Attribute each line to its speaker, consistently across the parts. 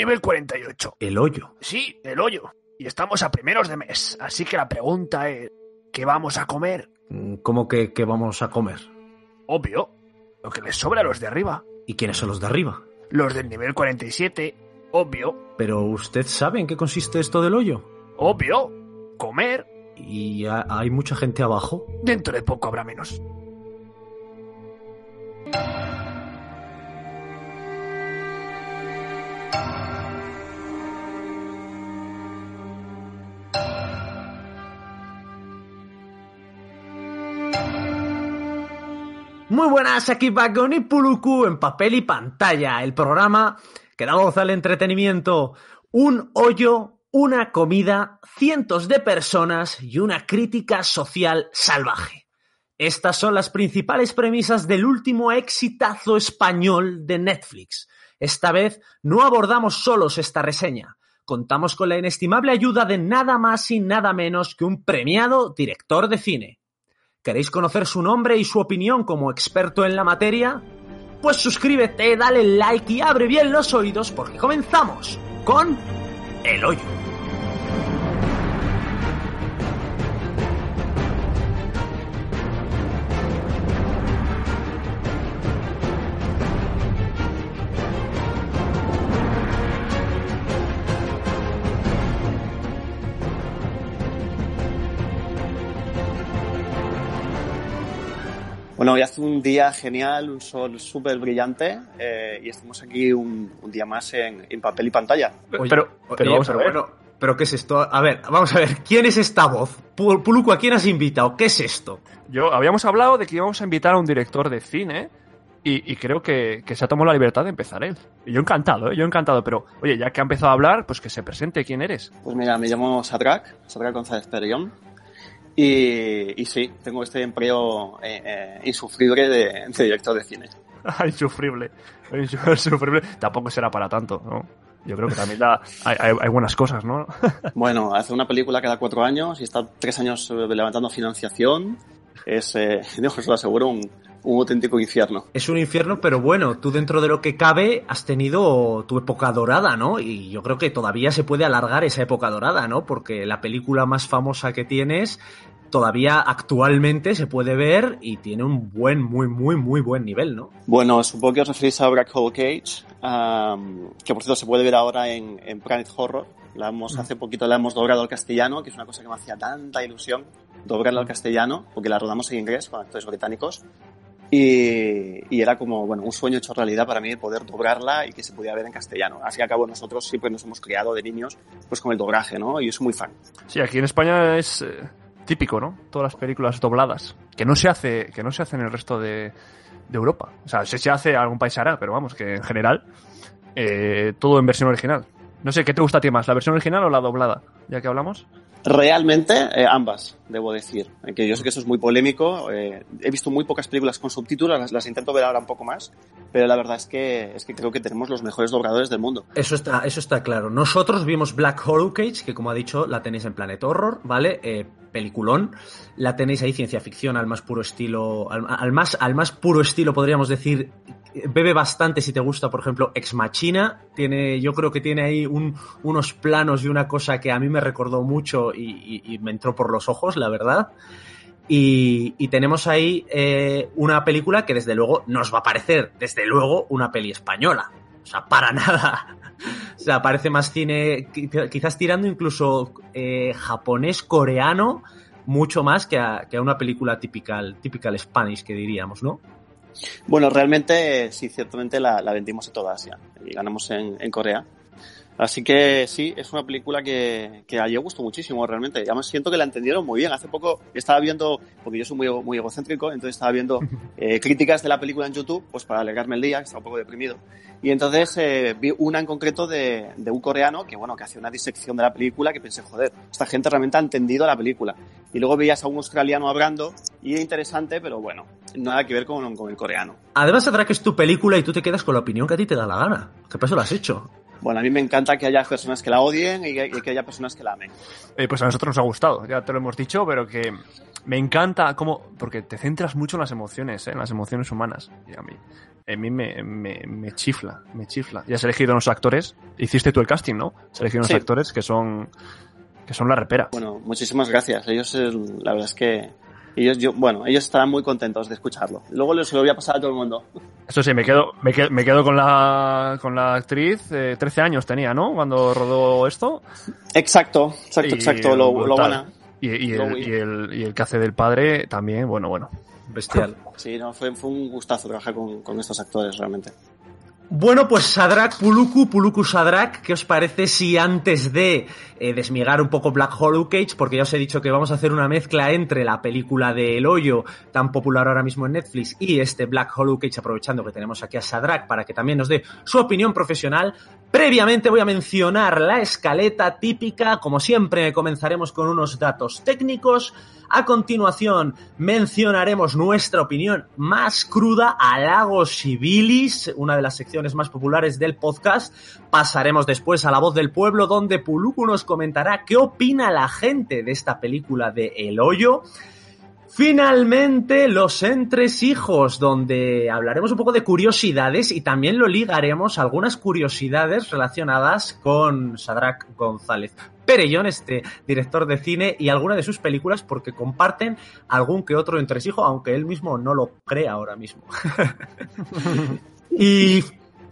Speaker 1: Nivel 48.
Speaker 2: El hoyo.
Speaker 1: Sí, el hoyo. Y estamos a primeros de mes. Así que la pregunta es, ¿qué vamos a comer?
Speaker 2: Mm, ¿Cómo que, que vamos a comer?
Speaker 1: Obvio. Lo que les sobra a los de arriba.
Speaker 2: ¿Y quiénes son los de arriba?
Speaker 1: Los del nivel 47. Obvio.
Speaker 2: Pero usted sabe en qué consiste esto del hoyo.
Speaker 1: Obvio. Comer.
Speaker 2: ¿Y ha- hay mucha gente abajo?
Speaker 1: Dentro de poco habrá menos.
Speaker 2: Muy buenas, aquí Paco y Puluku en papel y pantalla, el programa que da voz al entretenimiento. Un hoyo, una comida, cientos de personas y una crítica social salvaje. Estas son las principales premisas del último exitazo español de Netflix. Esta vez no abordamos solos esta reseña. Contamos con la inestimable ayuda de nada más y nada menos que un premiado director de cine. ¿Queréis conocer su nombre y su opinión como experto en la materia? Pues suscríbete, dale like y abre bien los oídos porque comenzamos con El Hoyo.
Speaker 3: Bueno, hoy hace un día genial, un sol súper brillante eh, y estamos aquí un, un día más en, en papel y pantalla.
Speaker 2: Oye,
Speaker 1: pero,
Speaker 2: oye,
Speaker 1: pero vamos a ver.
Speaker 2: bueno, ¿Pero qué es esto? A ver, vamos a ver, ¿quién es esta voz? Pu- Puluku, ¿a quién has invitado? ¿Qué es esto?
Speaker 4: Yo habíamos hablado de que íbamos a invitar a un director de cine y, y creo que, que se ha tomado la libertad de empezar él. Y yo encantado, ¿eh? yo encantado, pero oye, ya que ha empezado a hablar, pues que se presente quién eres.
Speaker 3: Pues mira, me llamo Sadrak, Sadrak González Perellón. Y, y sí, tengo este empleo eh, eh, insufrible de, de director de cine.
Speaker 4: insufrible, insufrible. Tampoco será para tanto, ¿no? Yo creo que también da- hay, hay- buenas cosas, ¿no?
Speaker 3: Bueno, hacer una película cada cuatro años y estar tres años eh, levantando financiación es, eh, os lo aseguro, un, un auténtico infierno.
Speaker 2: Es un infierno, pero bueno, tú dentro de lo que cabe has tenido tu época dorada, ¿no? Y yo creo que todavía se puede alargar esa época dorada, ¿no? Porque la película más famosa que tienes todavía actualmente se puede ver y tiene un buen, muy, muy, muy buen nivel, ¿no?
Speaker 3: Bueno, supongo que os referís a Black Hole Cage, am, que por cierto se puede ver ahora en, en Planet Horror. La hemos, hace poquito la hemos doblado al castellano, que es una cosa que me hacía tanta ilusión, doblarla al castellano, porque la rodamos en inglés con actores británicos. Y, y era como, bueno, un sueño hecho realidad para mí poder doblarla y que se pudiera ver en castellano. Fin y al cabo, nosotros siempre nos hemos criado de niños pues con el doblaje, ¿no? Y yo soy muy fan.
Speaker 4: Sí, aquí en España es eh, típico, ¿no? Todas las películas dobladas. Que no se hace, que no se hace en el resto de, de Europa. O sea, si se hace algún país hará, pero vamos, que en general, eh, todo en versión original. No sé, ¿qué te gusta a ti más, la versión original o la doblada? Ya que hablamos.
Speaker 3: Realmente, eh, ambas, debo decir. Que yo sé que eso es muy polémico. eh, he visto muy pocas películas con subtítulos, las, intento ver ahora un poco más, pero la verdad es que, es que creo que tenemos los mejores dobladores del mundo.
Speaker 2: Eso está, eso está claro. Nosotros vimos Black Horror Cage, que como ha dicho, la tenéis en Planet Horror, ¿vale? Eh, peliculón. La tenéis ahí, ciencia ficción, al más puro estilo. Al, más, al más puro estilo, podríamos decir. Bebe bastante si te gusta, por ejemplo, Ex Machina. Tiene, yo creo que tiene ahí un- unos planos y una cosa que a mí me recordó mucho y me entró por los ojos, la verdad. Y, tenemos ahí eh, una película que desde luego nos va a parecer, desde luego, una peli española. O sea, para nada. O sea, parece más cine, qui- quizás tirando incluso eh, japonés, coreano, mucho más que a, que una película typical, typical Spanish, que diríamos, ¿no?
Speaker 3: Bueno, realmente, sí, ciertamente la, vendimos en toda Asia y ganamos en Corea. Así que sí, es una película que, que a yo gustó muchísimo realmente. Además siento que la entendieron muy bien. Hace poco estaba viendo, porque yo soy muy, muy egocéntrico, entonces estaba viendo eh, críticas de la película en YouTube, pues para alegrarme el día, que estaba un poco deprimido. Y entonces eh, vi una en concreto de, de un coreano que, bueno, que hacía una disección de la película que pensé, joder, esta gente realmente ha entendido la película. Y luego veías a un australiano hablando y era interesante, pero bueno, nada que ver con, con el coreano.
Speaker 2: Además, sabrá que es tu película y tú te quedas con la opinión que a ti te da la gana. ¿Qué pasó? Lo has hecho.
Speaker 3: Bueno, a mí me encanta que haya personas que la odien y que, y haya personas que la amen.
Speaker 4: Eh, pues a nosotros nos ha gustado, ya te lo hemos dicho, pero que me encanta cómo. Porque te centras mucho en las emociones, ¿eh? en las emociones humanas. Y a mí, a mí me, me, me chifla, me chifla. Ya has elegido unos actores. Hiciste tú el casting, ¿no? Has elegido unos
Speaker 3: Sí.
Speaker 4: actores que son. que son la repera.
Speaker 3: Bueno, muchísimas gracias. Ellos, la verdad es que ellos, yo, bueno, ellos estarán muy contentos de escucharlo. Luego se lo voy a pasar a todo el mundo.
Speaker 4: Eso sí, me quedo, me quedo, me quedo con la con la actriz. eh, 13 años tenía, ¿no? Cuando rodó esto.
Speaker 3: Exacto, exacto,
Speaker 4: Y,
Speaker 3: exacto. Lo, lo buena.
Speaker 4: Y, y el, y, el, y el que hace del padre también, bueno, bueno.
Speaker 2: Bestial.
Speaker 3: Sí, no, fue, fue un gustazo trabajar con, con estos actores realmente.
Speaker 2: Bueno, pues Sadrak Puluku, Puluku Sadrak, ¿qué os parece si antes de eh, desmigar un poco Black Hollow Cage, porque ya os he dicho que vamos a hacer una mezcla entre la película de El Hoyo, tan popular ahora mismo en Netflix, y este Black Hollow Cage, aprovechando que tenemos aquí a Sadrak para que también nos dé su opinión profesional, previamente voy a mencionar la escaleta típica, como siempre comenzaremos con unos datos técnicos, a continuación mencionaremos nuestra opinión más cruda a Lagos Civilis, una de las secciones más populares del podcast. Pasaremos después a La Voz del Pueblo, donde Puluku nos comentará qué opina la gente de esta película de El Hoyo. Finalmente, Los Entresijos, donde hablaremos un poco de curiosidades y también lo ligaremos a algunas curiosidades relacionadas con Sadrak González Perellón, este director de cine, y alguna de sus películas, porque comparten algún que otro entresijo, aunque él mismo no lo crea ahora mismo. y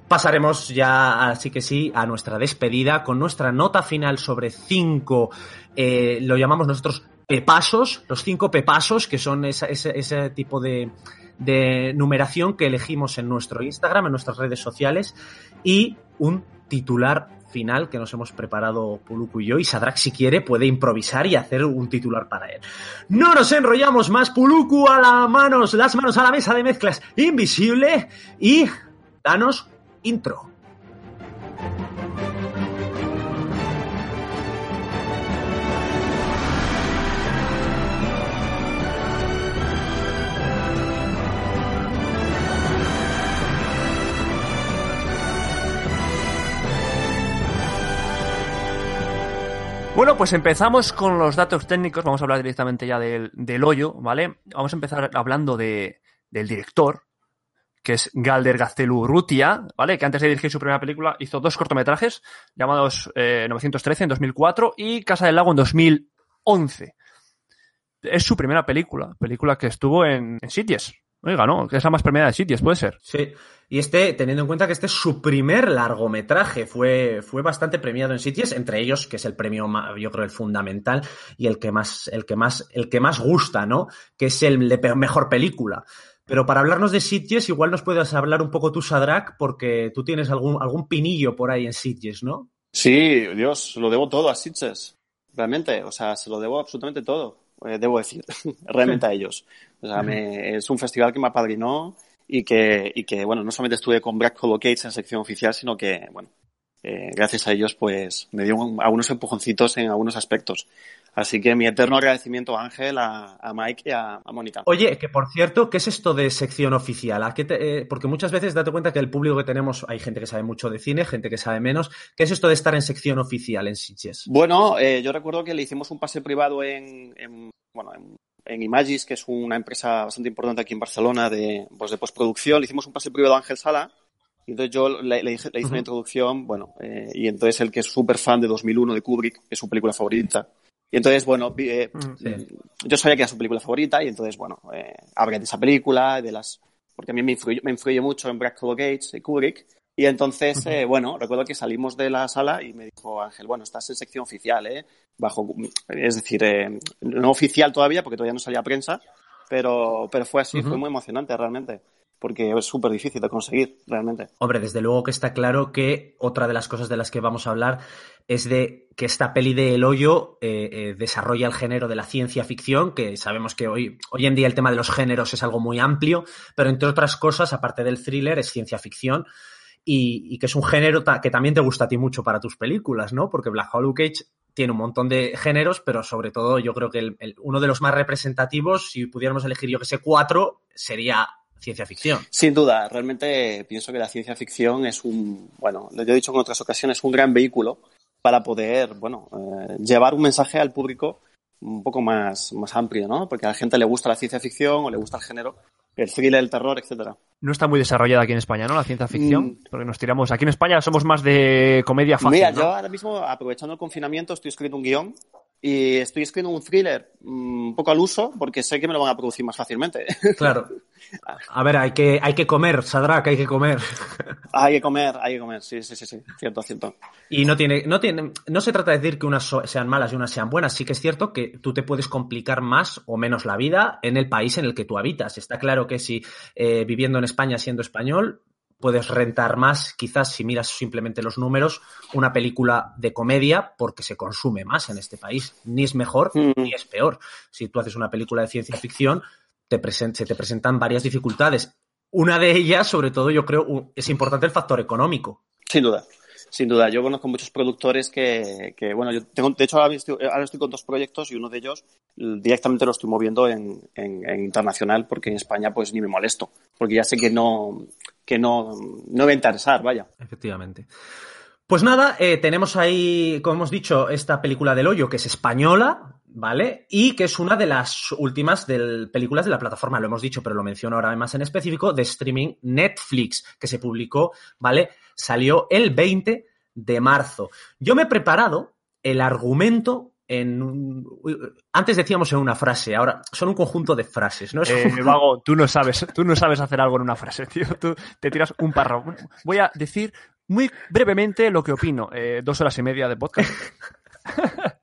Speaker 2: pasaremos ya, así que sí, a nuestra despedida con nuestra nota final sobre cinco, eh, lo llamamos nosotros pepasos, los cinco pepasos, que son ese, ese tipo de, de numeración que elegimos en nuestro Instagram, en nuestras redes sociales, y un titular final que nos hemos preparado Puluku y yo, y Sadrak si quiere puede improvisar y hacer un titular para él. No nos enrollamos más, Puluku a las manos, las manos a la mesa de mezclas invisible y danos intro.
Speaker 4: Bueno, pues empezamos con los datos técnicos. Vamos a hablar directamente ya del, del hoyo, ¿vale? Vamos a empezar hablando de, del director, que es Galder Gaztelu Rutia, ¿vale? Que antes de dirigir su primera película hizo dos cortometrajes llamados eh, 913 en 2004 y Casa del Lago en 2011. Es su primera película, película que estuvo en, en Sitges. Oiga, ¿no? Que es la más premiada de Sitges, puede ser.
Speaker 2: Sí, y este, teniendo en cuenta que este es su primer largometraje, fue, fue bastante premiado en sitios, entre ellos, que es el premio, yo creo, el fundamental y el que más, el que más, el que más gusta, ¿no? Que es el mejor película. Pero para hablarnos de Sitges, igual nos puedes hablar un poco tú, Sadrak, porque tú tienes algún, algún pinillo por ahí en Sitges, ¿no?
Speaker 3: Sí, Dios, lo debo todo a Sitges. Realmente, o sea, se lo debo absolutamente todo. eh, debo decir, realmente a ellos. O sea, me- es un festival que me apadrinó y que, y que, bueno, no solamente estuve con Black Hollow en sección oficial, sino que, bueno, eh, gracias a ellos, pues, me dio un- algunos empujoncitos en algunos aspectos. Así que mi eterno agradecimiento a Ángel, a, a Mike y a, a Mónica.
Speaker 2: Oye, que por cierto, ¿qué es esto de sección oficial? ¿A qué te- eh, porque muchas veces date cuenta que el público que tenemos, hay gente que sabe mucho de cine, gente que sabe menos. ¿Qué es esto de estar en sección oficial en Sitges?
Speaker 3: Bueno, eh, yo recuerdo que le hicimos un pase privado en, en, bueno, en, en Imagis, que es una empresa bastante importante aquí en Barcelona de, pues de postproducción. Le hicimos un pase privado a Ángel Sala. Y entonces yo le, le dije- le hice una introducción, bueno, eh, y entonces él que es súper fan de 2001 de Kubrick, que es su película favorita. Y entonces, bueno, eh,
Speaker 2: Sí.
Speaker 3: yo sabía que era su película favorita y entonces, bueno, eh, hablé de esa película, de las, porque a mí me influyó, me influyó mucho en Black Gates y Kubrick. Y entonces, eh, bueno, recuerdo que salimos de la sala y me dijo Ángel, bueno, estás en sección oficial, ¿eh? Bajo, es decir, eh, no oficial todavía porque todavía no salía prensa, pero, pero fue así, fue muy emocionante realmente, porque es súper difícil de conseguir, realmente.
Speaker 2: Hombre, desde luego que está claro que otra de las cosas de las que vamos a hablar es de que esta peli de El Hoyo eh, eh, desarrolla el género de la ciencia ficción, que sabemos que hoy, hoy en día el tema de los géneros es algo muy amplio, pero entre otras cosas, aparte del thriller, es ciencia ficción. Y, que es un género que también te gusta a ti mucho para tus películas, ¿no? Porque Black Hollow Cage tiene un montón de géneros, pero sobre todo yo creo que uno de los más representativos, si pudiéramos elegir yo que sé cuatro, sería ciencia ficción.
Speaker 3: Sin duda, realmente pienso que la ciencia ficción es un, bueno, lo he dicho en otras ocasiones, un gran vehículo para poder, bueno, eh, llevar un mensaje al público un poco más, más amplio, ¿no? Porque a la gente le gusta la ciencia ficción o le gusta el género, el thriller, el terror, etcétera.
Speaker 4: No está muy desarrollada aquí en España, ¿no? La ciencia ficción.
Speaker 3: Mm.
Speaker 4: Porque nos tiramos. Aquí en España somos más de comedia fácil.
Speaker 3: Mira,
Speaker 4: ¿no?
Speaker 3: yo ahora mismo, aprovechando el confinamiento, estoy escribiendo un guion y estoy escribiendo un thriller mm, un poco al uso porque sé que me lo van a producir más fácilmente.
Speaker 2: Claro. A ver, hay que, hay que comer, Sadrak, hay que comer.
Speaker 3: hay que comer, hay que comer, sí, sí, sí, sí, cierto, cierto.
Speaker 2: Y no tiene, no tiene, no se trata de decir que unas sean malas y unas sean buenas. Sí que es cierto que tú te puedes complicar más o menos la vida en el país en el que tú habitas. Está claro que si eh, viviendo en España siendo español, puedes rentar más, quizás si miras simplemente los números, una película de comedia porque se consume más en este país. Ni es mejor
Speaker 3: Mm.
Speaker 2: ni es peor. Si tú haces una película de ciencia ficción, te se te presentan varias dificultades. Una de ellas, sobre todo, yo creo, es importante el factor económico.
Speaker 3: Sin duda, sin duda. Yo conozco muchos productores que, que, bueno, yo tengo, de hecho ahora estoy, ahora estoy con dos proyectos y uno de ellos directamente lo estoy moviendo en, en- en internacional porque en España pues ni me molesto, porque ya sé que no, que no, no va a vaya.
Speaker 2: Efectivamente. Pues nada, eh, tenemos ahí, como hemos dicho, esta película del hoyo, que es española, ¿vale? Y que es una de las últimas del- películas de la plataforma, lo hemos dicho, pero lo menciono ahora más en específico, de streaming Netflix, que se publicó, ¿vale? Salió el 20 de marzo. Yo me he preparado el argumento en un- antes decíamos en una frase, ahora son un conjunto de frases, ¿no? Es
Speaker 4: Eh,
Speaker 2: un-
Speaker 4: vago, tú no sabes, tú no sabes hacer algo en una frase, tío. Tú te tiras un párrafo. Voy a decir muy brevemente lo que opino. Eh, dos horas y media de podcast.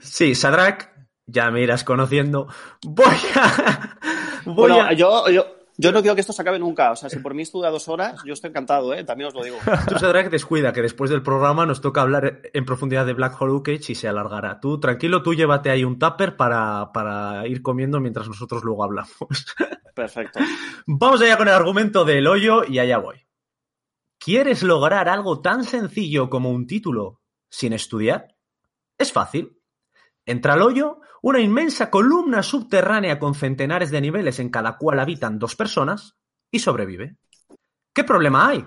Speaker 2: Sí, Sadrak, ya me irás conociendo. Voy a. Voy
Speaker 3: Bueno,
Speaker 2: a.
Speaker 3: yo, yo, yo no quiero que esto se acabe nunca. O sea, si por mí esto dura dos horas, yo estoy encantado, ¿eh? También os lo digo.
Speaker 2: Tú, Sadrak, descuida que después del programa nos toca hablar en profundidad de Black Hole Cage y se alargará. Tú, tranquilo, tú llévate ahí un tupper para, para ir comiendo mientras nosotros luego hablamos.
Speaker 3: Perfecto.
Speaker 2: Vamos allá con el argumento del hoyo y allá voy. ¿Quieres lograr algo tan sencillo como un título sin estudiar? Es fácil. Entra al hoyo, una inmensa columna subterránea con centenares de niveles en cada cual habitan dos personas, y sobrevive. ¿Qué problema hay?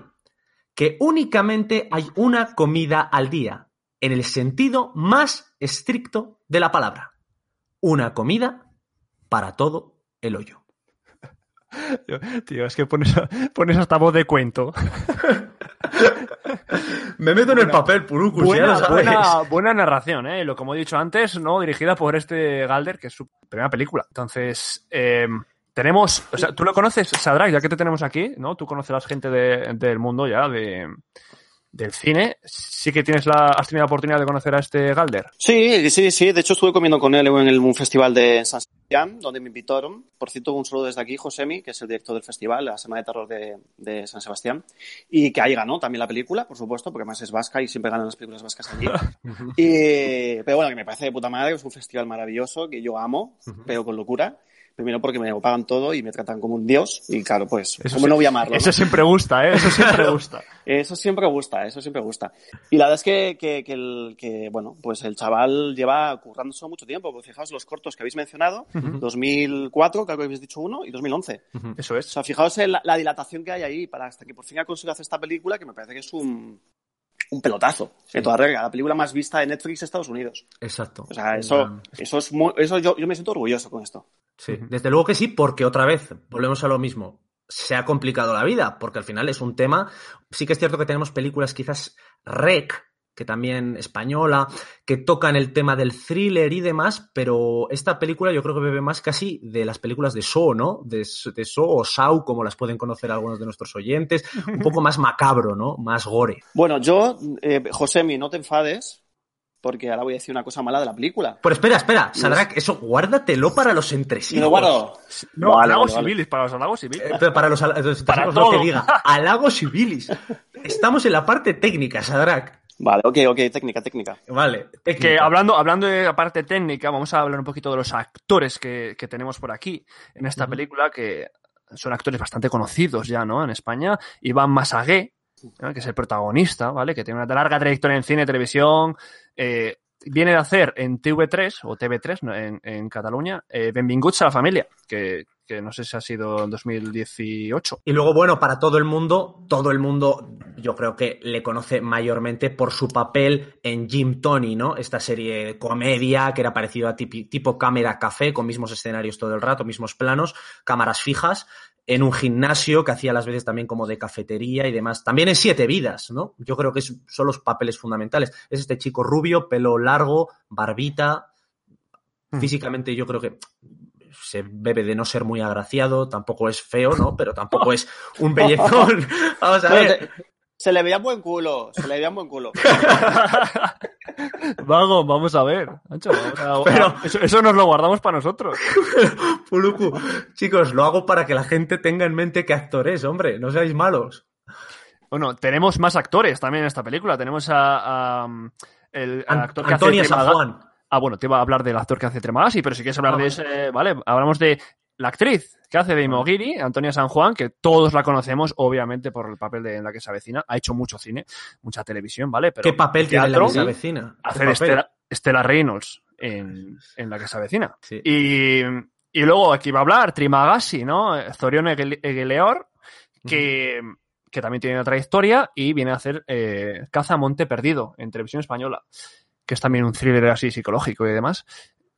Speaker 2: Que únicamente hay una comida al día, en el sentido más estricto de la palabra. Una comida para todo el hoyo.
Speaker 4: Tío, es que pones, pones hasta voz de cuento.
Speaker 2: Me meto en el papel, Purucus,
Speaker 4: Buena, narración, ¿eh? Lo como he dicho antes, ¿no? Dirigida por este Galder, que es su primera película. Entonces, eh, tenemos, o sea, tú lo conoces, Sadrak, ya que te tenemos aquí, ¿no? Tú conocerás gente de- del mundo ya, de, del cine. Sí que tienes la, has tenido la oportunidad de conocer a este Galder.
Speaker 3: Sí, sí, sí. De hecho, estuve comiendo con él en el, un festival de San Sebastián, donde me invitaron. Por cierto, un saludo desde aquí, Josemi, que es el director del festival, la Semana de Terror de, de San Sebastián. Y que ahí ganó también la película, por supuesto, porque además es vasca y siempre ganan las películas vascas allí. y, pero bueno, que me parece de puta madre, es un festival maravilloso que yo amo, pero con locura. Primero porque me pagan todo y me tratan como un dios. Y claro, pues,
Speaker 4: Eso
Speaker 3: ¿cómo
Speaker 4: sí-
Speaker 3: no voy a amarlo?
Speaker 4: Eso
Speaker 3: no?
Speaker 4: siempre gusta, ¿eh? Eso siempre gusta.
Speaker 3: Eso siempre gusta, eso siempre gusta. Y la verdad es que, que, que el, que, bueno, pues el chaval lleva currándose mucho tiempo. Porque fijaos los cortos que habéis mencionado, 2004, creo que habéis dicho uno, y 2011.
Speaker 4: Eso
Speaker 3: O
Speaker 4: es.
Speaker 3: sea, fijaos en la, la dilatación que hay ahí para hasta que por fin ha conseguido hacer esta película, que me parece que es un, un pelotazo. De toda regla, la película más vista de Netflix de Estados Unidos.
Speaker 2: Exacto.
Speaker 3: O sea, eso, eso es muy, eso yo, yo me siento orgulloso con esto.
Speaker 2: Sí, desde luego que sí, porque otra vez, volvemos a lo mismo. Se ha complicado la vida, porque al final es un tema. Sí que es cierto que tenemos películas quizás rec, que también española, que tocan el tema del thriller y demás, pero esta película yo creo que bebe más casi de las películas de Saw, ¿no? De, de o Saw, como las pueden conocer algunos de nuestros oyentes, un poco más macabro, ¿no? Más gore.
Speaker 3: Bueno, yo, eh, Josemi, no te enfades, porque ahora voy a decir una cosa mala de la película.
Speaker 2: Pero espera, espera, Sadrak, eso guárdatelo para los
Speaker 3: Y
Speaker 2: entresijos.
Speaker 3: lo guardo.
Speaker 4: No,
Speaker 3: Vale,
Speaker 4: halagos
Speaker 3: vale, vale.
Speaker 4: civiles, para los halagos civiles.
Speaker 2: Eh, pero para los, los
Speaker 4: Para
Speaker 2: que
Speaker 4: todo.
Speaker 2: diga. Halagos civilis. Estamos en la parte técnica, Sadrak.
Speaker 3: Vale, ok, ok, técnica, técnica.
Speaker 2: Vale.
Speaker 4: Que
Speaker 2: técnica.
Speaker 4: hablando, hablando de la parte técnica, vamos a hablar un poquito de los actores que, que tenemos por aquí en esta película, que son actores bastante conocidos ya, ¿no? En España. Iván Masagué, ¿no? que es el protagonista, ¿vale? Que tiene una larga trayectoria en cine, televisión. Eh, viene de hacer en TV3 o TV3 ¿no? en, en Cataluña, eh, Benvinguts a la familia, que, que no sé si ha sido en 2018.
Speaker 2: Y luego, bueno, para todo el mundo, todo el mundo yo creo que le conoce mayormente por su papel en Jim Tony, ¿no? Esta serie de comedia que era parecido a tipo cámara café, con mismos escenarios todo el rato, mismos planos, cámaras fijas, en un gimnasio que hacía las veces también como de cafetería y demás. También en Siete Vidas, ¿no? Yo creo que es- son los papeles fundamentales. Es este chico rubio, pelo largo, barbita.
Speaker 4: Mm.
Speaker 2: Físicamente yo creo que se bebe de no ser muy agraciado, tampoco es feo, ¿no? Pero tampoco es un bellezón. Vamos a ver.
Speaker 3: se le veía buen culo, se le veía buen culo.
Speaker 4: Vago, vamos a ver. Ancho, vamos a-
Speaker 2: Pero-
Speaker 4: eso, eso nos lo guardamos para nosotros.
Speaker 2: Puluku, chicos, lo hago para que la gente tenga en mente qué actor es, hombre, no seáis malos.
Speaker 4: Bueno, tenemos más actores también en esta película. Tenemos a, a, um, el
Speaker 2: An-
Speaker 4: actor que
Speaker 2: Antonia
Speaker 4: hace
Speaker 2: San Juan.
Speaker 4: Ah, bueno, te iba a hablar del actor que hace Tremagasi, pero si quieres hablar
Speaker 2: Ah,
Speaker 4: de
Speaker 2: vale.
Speaker 4: ese, vale, hablamos de la actriz que hace de Imogiri, Antonia San Juan, que todos la conocemos, obviamente, por el papel de en la que se avecina. Ha hecho mucho cine, mucha televisión, ¿vale? Pero
Speaker 2: ¿Qué papel tiene la que se avecina? ¿Qué
Speaker 4: Hace de
Speaker 2: papel?
Speaker 4: Estela, Estela Reynolds en, en la que se avecina.
Speaker 2: Sí.
Speaker 4: Y, y luego aquí va a hablar Trimagasi, ¿no? Zorion Egel- Egeleor, que, que también tiene una trayectoria y viene a hacer eh, Caza Monte Perdido en televisión española, que es también un thriller así psicológico y demás.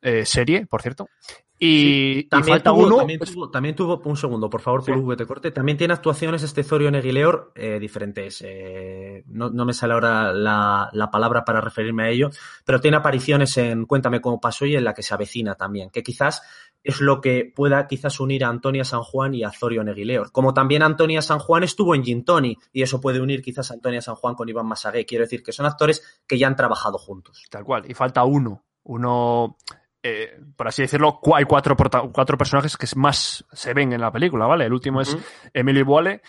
Speaker 4: Eh, serie, por cierto. Y,
Speaker 2: También
Speaker 4: falta
Speaker 2: tuvo,
Speaker 4: uno.
Speaker 2: también, tuvo, también tuvo- un segundo, por favor,
Speaker 4: Sí.
Speaker 2: Puluku, que te corte. También tiene actuaciones este Zorio Negileor eh, diferentes. eh, no, no me sale ahora la, la palabra para referirme a ello, pero tiene apariciones en Cuéntame cómo pasó y en la que se avecina también, que quizás es lo que pueda quizás unir a Antonia San Juan y a Zorio Negileor. Como también Antonia San Juan estuvo en Gintoni y eso puede unir quizás a Antonia San Juan con Iván Masagué. Quiero decir que son actores que ya han trabajado juntos.
Speaker 4: Tal cual. Y falta uno. Uno, eh, por así decirlo, hay cuatro, cuatro personajes que más se ven en la película, ¿vale? El último es. Emily Boale,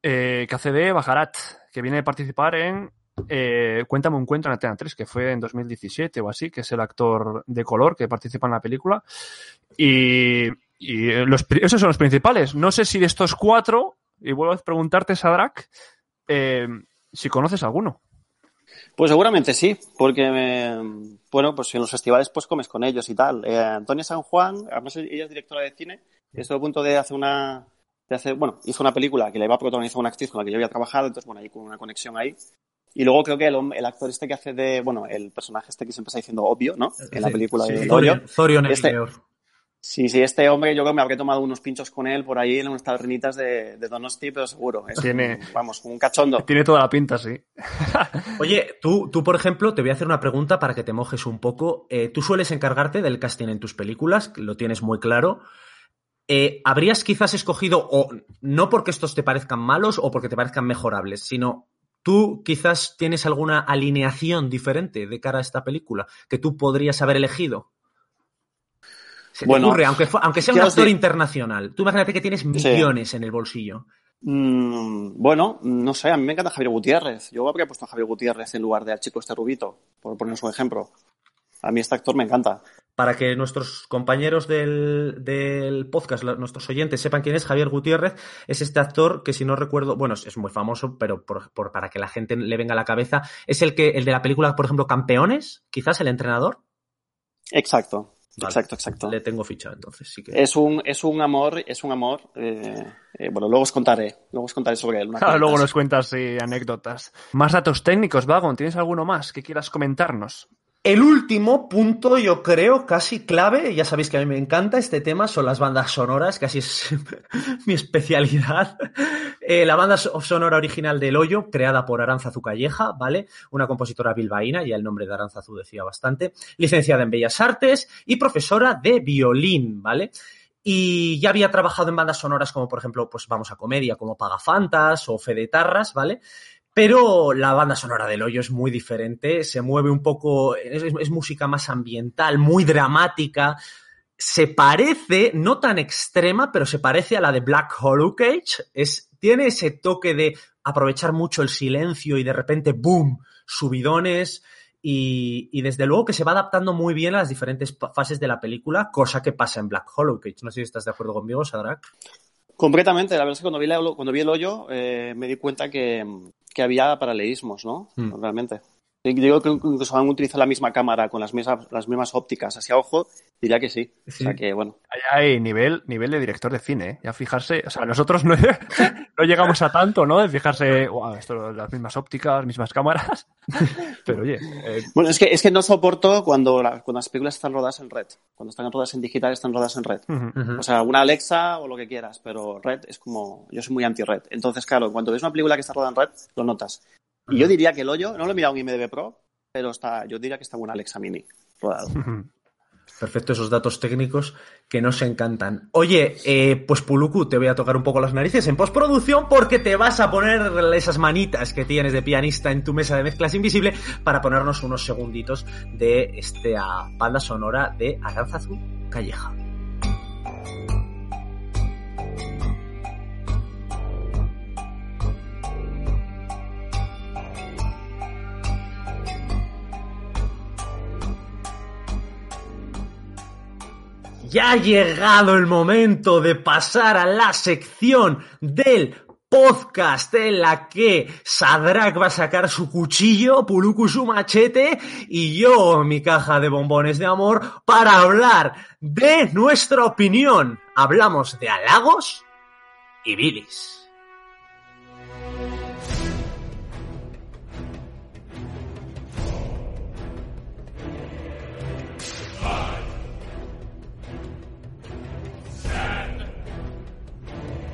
Speaker 4: eh, que hace de Bajarat, que viene a participar en eh, Cuéntame un cuento en Antena 3, que fue en 2017 o así, que es el actor de color que participa en la película. Y, y los, pri- esos son los principales. No sé si de estos cuatro, y vuelvo a preguntarte, Sadrak, si conoces alguno.
Speaker 3: Pues seguramente sí, porque me- bueno, pues en los festivales pues comes con ellos y tal. Eh, Antonia San Juan, además ella es directora de cine, estuvo a punto de hacer una de hacer, bueno, hizo una película que le iba a protagonizar una actriz con la que yo había trabajado, entonces bueno, hay como una conexión ahí. Y luego creo que el, el actor este que hace de, bueno, el personaje este que siempre está diciendo obvio, ¿no? En la película
Speaker 2: sí,
Speaker 3: de Hoyo.
Speaker 2: Zorio
Speaker 3: Este-. Sí, sí, este hombre yo creo que me habré tomado unos pinchos con él por ahí en unas tabernitas de, de Donosti, pero seguro. Es
Speaker 4: Tiene-
Speaker 3: un- vamos, un cachondo.
Speaker 4: Tiene toda la pinta, sí.
Speaker 2: Oye, tú, tú, por ejemplo, te voy a hacer una pregunta para que te mojes un poco. Eh, tú sueles encargarte del casting en tus películas, lo tienes muy claro. Eh, ¿Habrías quizás escogido, o no porque estos te parezcan malos o porque te parezcan mejorables, sino tú quizás tienes alguna alineación diferente de cara a esta película que tú podrías haber elegido? Se te ocurre, aunque, sea un actor internacional. Tú imagínate que tienes millones en el bolsillo.
Speaker 3: Mm, bueno, no sé, a mí me encanta Javier Gutiérrez. Yo habría puesto a Javier Gutiérrez en lugar de al chico este rubito, por ponernos un ejemplo. A mí este actor me encanta.
Speaker 2: para que nuestros compañeros del, del podcast, nuestros oyentes, sepan quién es Javier Gutiérrez, es este actor que si no recuerdo, bueno, es, es muy famoso, pero por, por- para que la gente le venga a la cabeza, es el que, el de la película, por ejemplo, Campeones, quizás el entrenador.
Speaker 3: Exacto,
Speaker 2: Vale.
Speaker 3: exacto, exacto.
Speaker 2: Le tengo fichado, entonces sí que.
Speaker 3: Es un, es un amor, es un amor. eh, eh, bueno, luego os contaré, luego os contaré sobre él.
Speaker 4: Claro, luego nos cuentas sí, anécdotas. Más datos técnicos, Vagon. ¿Tienes alguno más que quieras comentarnos?
Speaker 2: El último punto, yo creo, casi clave, ya sabéis que a mí me encanta este tema, son las bandas sonoras, casi es mi especialidad. Eh, la banda so- sonora original del Hoyo, creada por Aranzazu Calleja, ¿vale? Una compositora bilbaína, ya el nombre de Aranzazu decía bastante, licenciada en Bellas Artes y profesora de violín, ¿vale? Y ya había trabajado en bandas sonoras como, por ejemplo, pues vamos a comedia, como Pagafantas o Fedetarras, ¿vale? Pero la banda sonora del hoyo es muy diferente, se mueve un poco, es, música más ambiental, muy dramática. Se parece, no tan extrema, pero se parece a la de Black Hollow Cage. Es, tiene ese toque de aprovechar mucho el silencio y de repente, ¡boom! subidones. Y, y desde luego que se va adaptando muy bien a las diferentes fases de la película, cosa que pasa en Black Hollow Cage. No sé si estás de acuerdo conmigo, Sadrak.
Speaker 3: Completamente, la verdad es que cuando vi, la- cuando vi el hoyo eh, me di cuenta que, que había paralelismos, ¿no?
Speaker 2: Mm.
Speaker 3: Realmente. Digo que incluso han utilizado la misma cámara con las mismas, las mismas ópticas hacia ojo, diría que sí.
Speaker 2: Sí.
Speaker 3: O sea que, bueno.
Speaker 4: Ahí hay nivel, nivel de director de cine, ¿eh? Ya fijarse, o sea, nosotros no, no llegamos a tanto, ¿no? De fijarse, wow, esto, las mismas ópticas, mismas cámaras. Pero oye, eh,
Speaker 3: Bueno, es que, es que no soporto cuando, la- cuando las películas están rodadas en red. Cuando están rodadas en digital, están rodadas en red. O sea, una Alexa o lo que quieras, pero red es como. Yo soy muy anti-red. Entonces, claro, cuando ves una película que está rodada en red, lo notas. Y yo diría que el hoyo, no lo he mirado en IMDb Pro, pero está, yo diría que está en una Alexa Mini rodado.
Speaker 2: Perfecto, esos datos técnicos que nos encantan. Oye, eh, pues Puluku, te voy a tocar un poco las narices en postproducción porque te vas a poner esas manitas que tienes de pianista en tu mesa de mezclas invisible para ponernos unos segunditos de esta banda sonora de Aranzazu Calleja. Ya ha llegado el momento de pasar a la sección del podcast en la que Sadrak va a sacar su cuchillo, Puluku su machete y yo mi caja de bombones de amor para hablar de nuestra opinión. Hablamos de halagos y bilis.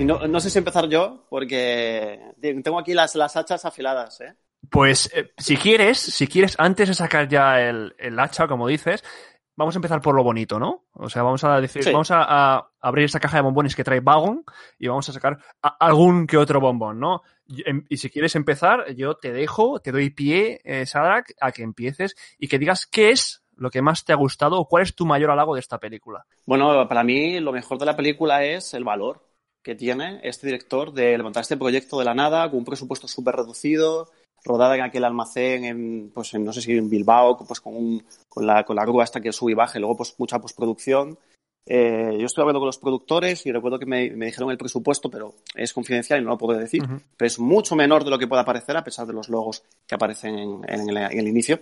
Speaker 3: No, no sé si empezar yo, porque tengo aquí las, las hachas afiladas, ¿eh?
Speaker 4: Pues eh, si quieres, si quieres, antes de sacar ya el, el hacha, como dices, vamos a empezar por lo bonito, ¿no? O sea, vamos a decir,
Speaker 3: Sí.
Speaker 4: vamos a, a abrir esa caja de bombones que trae Vagon y vamos a sacar a- algún que otro bombón, ¿no? Y, em- y si quieres empezar, yo te dejo, te doy pie, eh, Sadrak, a que empieces y que digas qué es lo que más te ha gustado o cuál es tu mayor halago de esta película.
Speaker 3: Bueno, para mí lo mejor de la película es el valor que tiene este director de levantar este proyecto de la nada con un presupuesto súper reducido, rodada en aquel almacén, en, pues en, no sé si en Bilbao, pues con, un, con, la, con la grúa hasta que sube y baja, y luego pues mucha postproducción. Eh, yo estuve hablando con los productores y recuerdo que me, me dijeron el presupuesto, pero es confidencial y no lo puedo decir, pero es mucho menor de lo que pueda parecer a pesar de los logos que aparecen en, en el, en el inicio.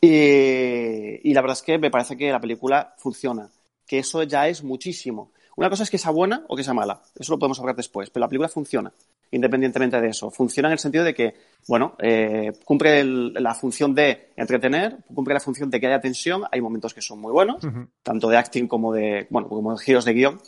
Speaker 3: Y, y la verdad es que me parece que la película funciona, que eso ya es muchísimo. Una cosa es que sea buena o que sea mala, eso lo podemos hablar después, pero la película funciona, independientemente de eso. Funciona en el sentido de que, bueno, eh, cumple el- la función de entretener, cumple la función de que haya tensión, hay momentos que son muy buenos, tanto de acting como de, bueno, como de giros de guion.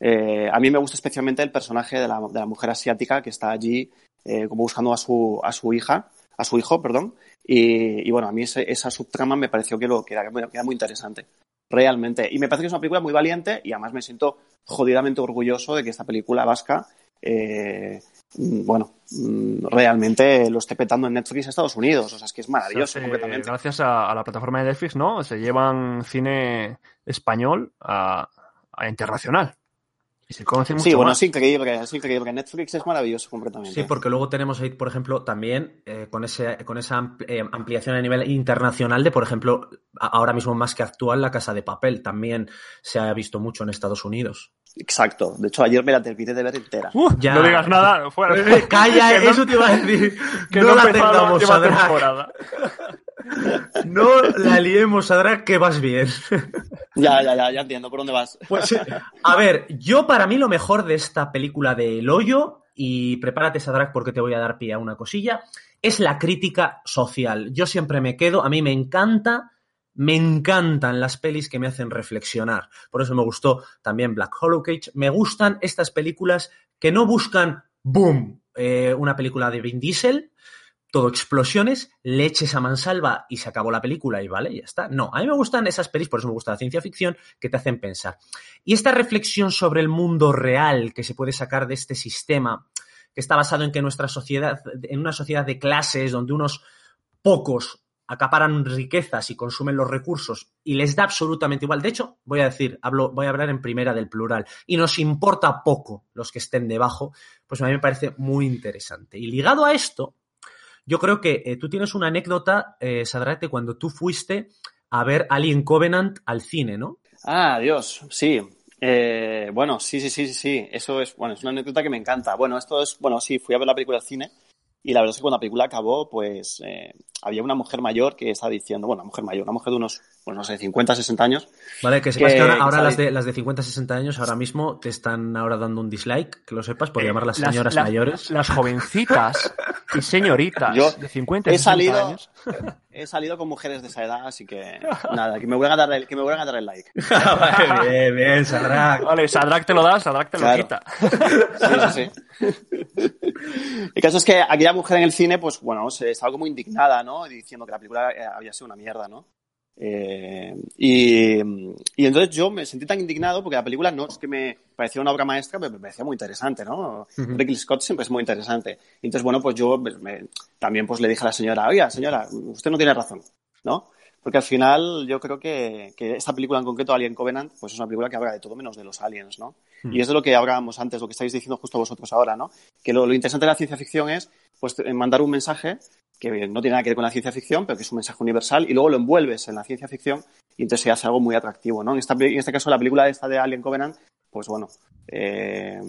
Speaker 3: Eh, a mí me gusta especialmente el personaje de la, de la mujer asiática que está allí eh, como buscando a su, a su hija, a su hijo, perdón. Y, y bueno, a mí ese- esa subtrama me pareció que, lo, que, era, que era muy interesante. Realmente. Y me parece que es una película muy valiente y además me siento jodidamente orgulloso de que esta película vasca, eh, mm, bueno, mm, realmente lo esté petando en Netflix en Estados Unidos. O sea, es que es maravilloso completamente.
Speaker 4: Gracias a, a la plataforma de Netflix, ¿no? Se llevan cine español a, a internacional. Y se conoce mucho
Speaker 3: Sí, bueno,
Speaker 4: más.
Speaker 3: es increíble, es increíble. Netflix es maravilloso completamente.
Speaker 2: Sí, porque luego tenemos ahí, por ejemplo, también eh, con, ese, con esa eh, ampliación a nivel internacional de, por ejemplo, ahora mismo más que actual, La Casa de Papel. También se ha visto mucho en Estados Unidos.
Speaker 3: Exacto. De hecho, ayer me la terminé de ver entera.
Speaker 4: Uh,
Speaker 2: Ya.
Speaker 4: No digas nada. Fuera.
Speaker 2: Eh, Calla,
Speaker 4: Que no-
Speaker 2: eso te iba a decir.
Speaker 4: que
Speaker 2: no,
Speaker 4: no,
Speaker 2: la
Speaker 4: última
Speaker 2: Sadrak.
Speaker 4: temporada.
Speaker 2: No la liemos, Sadrak, que vas bien.
Speaker 3: Ya, ya, ya, ya entiendo por dónde vas.
Speaker 2: Pues, eh, a ver, yo para mí lo mejor de esta película de El Hoyo, y prepárate, Sadrak, porque te voy a dar pie a una cosilla, es la crítica social. Yo siempre me quedo, a mí me encanta, me encantan las pelis que me hacen reflexionar. Por eso me gustó también Black Hollow Cage. Me gustan estas películas que no buscan, boom, eh, una película de Vin Diesel, todo explosiones, leches a mansalva y se acabó la película y vale, ya está. No, a mí me gustan esas pelis, por eso me gusta la ciencia ficción, que te hacen pensar. Y esta reflexión sobre el mundo real que se puede sacar de este sistema, que está basado en que nuestra sociedad, en una sociedad de clases donde unos pocos acaparan riquezas y consumen los recursos y les da absolutamente igual. De hecho, voy a decir, hablo, voy a hablar en primera del plural, y nos importa poco los que estén debajo, pues a mí me parece muy interesante. Y ligado a esto, yo creo que eh, tú tienes una anécdota, eh, cuando tú fuiste a ver Alien Covenant al cine, ¿no?
Speaker 3: Ah, Dios, sí. Eh, bueno, sí, sí, sí, sí, sí. Eso es, bueno, es una anécdota que me encanta. Bueno, esto es, bueno, sí, fui a ver la película al cine Y la verdad es que cuando la película acabó, pues eh, había una mujer mayor que estaba diciendo, bueno, una mujer mayor, una mujer de unos, pues no sé, 50, 60 años.
Speaker 2: Vale, que sepas que,
Speaker 3: Que-
Speaker 2: ahora,
Speaker 3: que
Speaker 2: ahora
Speaker 3: sabe-
Speaker 2: las, de, las de 50, 60 años ahora mismo te están ahora dando un dislike, que lo sepas, por
Speaker 4: Eh,
Speaker 2: llamarlas
Speaker 4: las-
Speaker 2: señoras
Speaker 4: las-
Speaker 2: mayores.
Speaker 4: Las jovencitas y señoritas
Speaker 3: Yo
Speaker 4: de 50 y
Speaker 3: he
Speaker 4: 60
Speaker 3: salido-
Speaker 4: años.
Speaker 3: He salido con mujeres de esa edad, así que nada, que me vuelvan a dar el, que me vuelvan a dar el like.
Speaker 2: Vale, bien, bien, Sadrak.
Speaker 4: Vale, Sadrak te lo da, Sadrak te
Speaker 3: Claro.
Speaker 4: lo quita.
Speaker 3: Sí, sí, sí. El caso es que aquella mujer en el cine, pues bueno, se estaba como indignada, ¿no? Diciendo que la película eh, había sido una mierda, ¿no? Eh, y, y entonces yo me sentí tan indignado porque la película no es que me parecía una obra maestra, pero me parecía muy interesante, ¿no?
Speaker 2: Ujú.
Speaker 3: Ridley Scott siempre es muy interesante. Y entonces, bueno, pues yo me- también pues le dije a la señora, oiga, señora, usted no tiene razón, ¿no? Porque al final yo creo que, que esta película en concreto, Alien Covenant, pues es una película que habla de todo menos de los aliens, ¿no? Y es de lo que hablábamos antes, lo que estáis diciendo justo vosotros ahora, ¿no? Que lo, lo interesante de la ciencia ficción es pues, mandar un mensaje que no tiene nada que ver con la ciencia ficción, pero que es un mensaje universal, y luego lo envuelves en la ciencia ficción y entonces se hace algo muy atractivo, ¿no? En, este caso, la película esta de Alien Covenant, pues bueno, eh,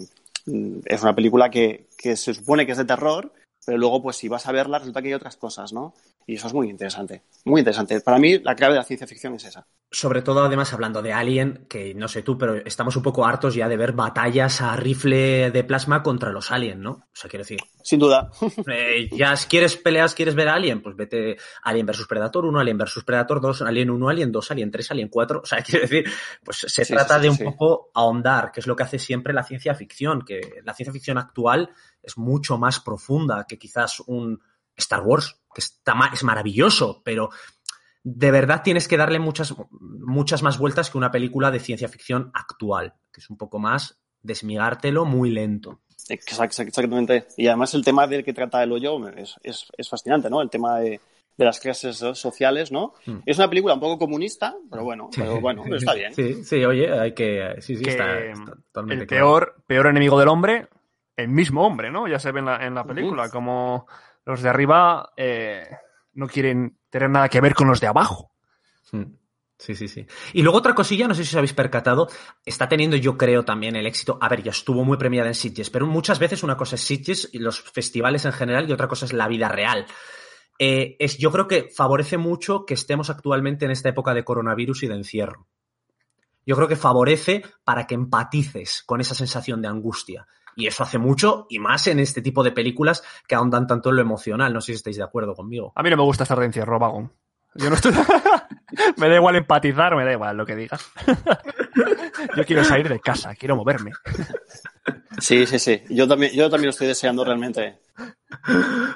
Speaker 3: es una película que, que se supone que es de terror, pero luego, pues si vas a verla, resulta que hay otras cosas, ¿no? Y eso es muy interesante, muy interesante. Para mí, la clave de la ciencia ficción es esa.
Speaker 2: Sobre todo, además, hablando de Alien, que no sé tú, pero estamos un poco hartos ya de ver batallas a rifle de plasma contra los Alien, ¿no? O sea, quiero decir,
Speaker 3: Sin duda.
Speaker 2: eh, ya si quieres peleas, quieres ver a Alien, pues vete Alien versus Predator 1, Alien versus Predator 2, Alien 1, Alien 2, Alien 3, Alien 4. O sea, quiero decir, pues se
Speaker 3: Sí,
Speaker 2: trata
Speaker 3: sí, sí,
Speaker 2: de un poco ahondar, que es lo que hace siempre la ciencia ficción, que la ciencia ficción actual es mucho más profunda que quizás un Star Wars, que está ma- es maravilloso, pero de verdad tienes que darle muchas, muchas más vueltas que una película de ciencia ficción actual, que es un poco más desmigártelo muy lento.
Speaker 3: Exact- Exactamente. Y además el tema del que trata el hoyo es, es, es fascinante, ¿no? El tema de, de las clases sociales, ¿no?
Speaker 2: Mm.
Speaker 3: Es una película un poco comunista, pero bueno, pero bueno, pero está bien.
Speaker 2: Sí, sí, oye, hay que. Sí, sí,
Speaker 4: Que
Speaker 2: está, está totalmente
Speaker 4: el
Speaker 2: claro.
Speaker 4: peor, peor enemigo del hombre, el mismo hombre, ¿no? Ya se ve en la, en la película, como los de arriba eh, no quieren tener nada que ver con los de abajo.
Speaker 2: Mm. Sí, sí, sí. Y luego otra cosilla, no sé si os habéis percatado, está teniendo yo creo también el éxito, a ver, ya estuvo muy premiada en Sitges, pero muchas veces una cosa es Sitges y los festivales en general y otra cosa es la vida real. Eh, es, yo creo que favorece mucho que estemos actualmente en esta época de coronavirus y de encierro. Yo creo que favorece para que empatices con esa sensación de angustia. Y eso hace mucho, y más en este tipo de películas que ahondan tanto en lo emocional. No sé si estáis de acuerdo conmigo.
Speaker 4: A mí no me gusta estar de encierro, vagón. Yo no estoy... me da igual empatizar, me da igual lo que digas. Yo quiero salir de casa, quiero moverme.
Speaker 3: Sí, sí, sí. Yo también, yo también lo estoy deseando realmente.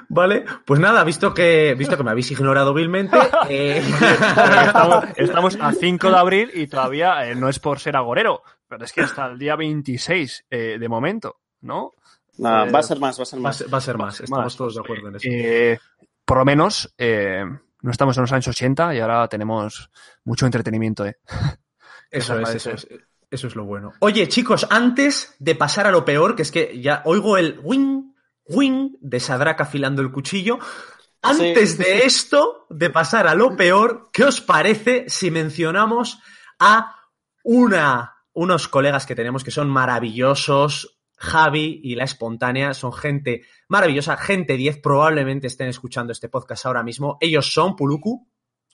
Speaker 2: Vale, pues nada, visto que, visto que me habéis ignorado vilmente, eh,
Speaker 4: estamos, estamos a 5 de abril y todavía eh, no es por ser agorero, pero es que hasta el día 26 eh, de momento, ¿no? Eh,
Speaker 3: va a ser más, va a ser más.
Speaker 2: va a ser más, estamos
Speaker 4: Más.
Speaker 2: todos de acuerdo en eso.
Speaker 4: Eh, por lo menos eh, no estamos en los años 80 y ahora tenemos mucho entretenimiento. ¿eh?
Speaker 2: Eso es, eso es, eso es lo bueno. Oye, chicos, antes de pasar a lo peor, que es que ya oigo el wing, wing de Sadrak afilando el cuchillo. Antes
Speaker 3: Sí.
Speaker 2: de esto, de pasar a lo peor, ¿qué os parece si mencionamos a una, unos colegas que tenemos que son maravillosos? Javi y la espontánea son gente maravillosa, gente 10, probablemente estén escuchando este podcast ahora mismo. Ellos son Puluku,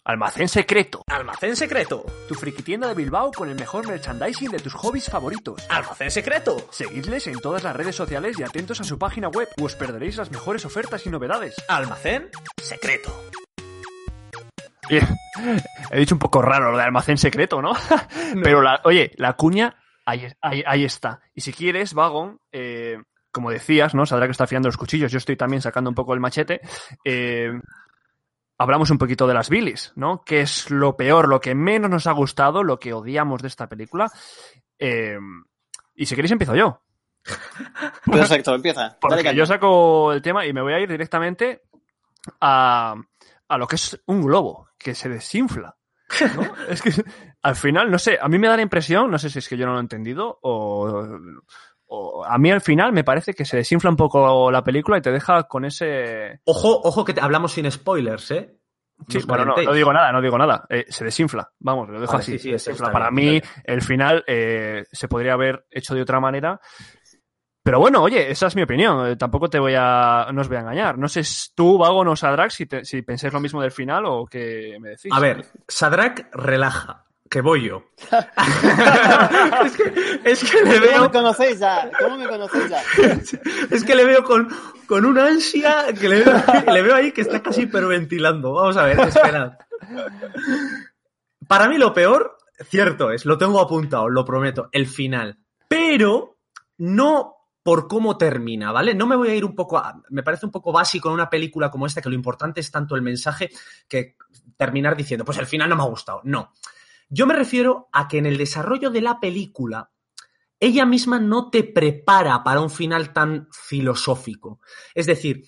Speaker 4: Almacén secreto.
Speaker 2: Almacén Secreto,
Speaker 4: Tu friki tienda de Bilbao con el mejor merchandising de tus hobbies favoritos.
Speaker 2: Almacén Secreto,
Speaker 4: Seguidles en todas las redes sociales y atentos a su página web, o os perderéis las mejores ofertas y novedades.
Speaker 2: Almacén Secreto.
Speaker 4: He dicho un poco raro lo de almacén secreto, ¿no? Pero, la, oye, la cuña, ahí, ahí, ahí está. Y si quieres, Vagon, eh, como decías, ¿no? Saldrá que está afilando los cuchillos, yo estoy también sacando un poco el machete. eh, hablamos un poquito de las bilis, ¿no? ¿Qué es lo peor, lo que menos nos ha gustado, lo que odiamos de esta película? Eh, y si queréis, empiezo yo.
Speaker 3: Perfecto, empieza. Dale
Speaker 4: Porque yo saco el tema y me voy a ir directamente a, a lo que es un globo que se desinfla. ¿no? es que al final, no sé, a mí me da la impresión, no sé si es que yo no lo he entendido o, o a mí al final me parece que se desinfla un poco la película y te deja con ese...
Speaker 2: Ojo, ojo que te- hablamos sin spoilers, ¿eh?
Speaker 4: Sí, bueno, no, no digo nada, no digo nada. Eh, se desinfla, vamos, lo dejo
Speaker 2: Vale,
Speaker 4: así.
Speaker 2: sí, sí,
Speaker 4: se desinfla. Para
Speaker 2: bien,
Speaker 4: mí, el final eh, se podría haber hecho de otra manera. Pero bueno, oye, esa es mi opinión. eh, Tampoco te voy a, no os voy a engañar. No sé si tú, Vagon o Sadrak, si, te- si pensáis lo mismo del final o qué me decís.
Speaker 2: A ver, Sadrak relaja, que voy yo. es, que, es que le
Speaker 3: ¿Cómo
Speaker 2: veo,
Speaker 3: me conocéis ya? ¿Cómo me conocéis ya?
Speaker 2: es que le veo con, con una ansia que le veo, le veo ahí que está casi hiperventilando. Vamos a ver, esperad. Para mí lo peor, cierto es, lo tengo apuntado, lo prometo, el final. Pero no por cómo termina, ¿vale? No me voy a ir un poco a... Me parece un poco básico en una película como esta que lo importante es tanto el mensaje que terminar diciendo, pues el final no me ha gustado. No. Yo me refiero a que en el desarrollo de la película ella misma no te prepara para un final tan filosófico. Es decir,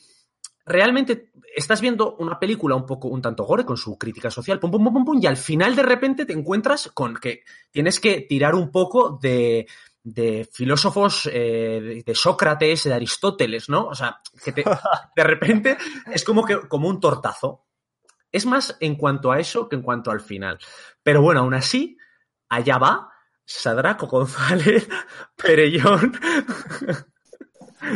Speaker 2: realmente estás viendo una película un poco, un tanto gore, con su crítica social, pum, pum, pum, pum, pum, y al final de repente te encuentras con que tienes que tirar un poco de, de filósofos eh, de, Sócrates, de Aristóteles, ¿no? O sea, que te- de repente es como que como un tortazo. Es más en cuanto a eso que en cuanto al final. Pero bueno, aún así, allá va Sadraco González Perellón.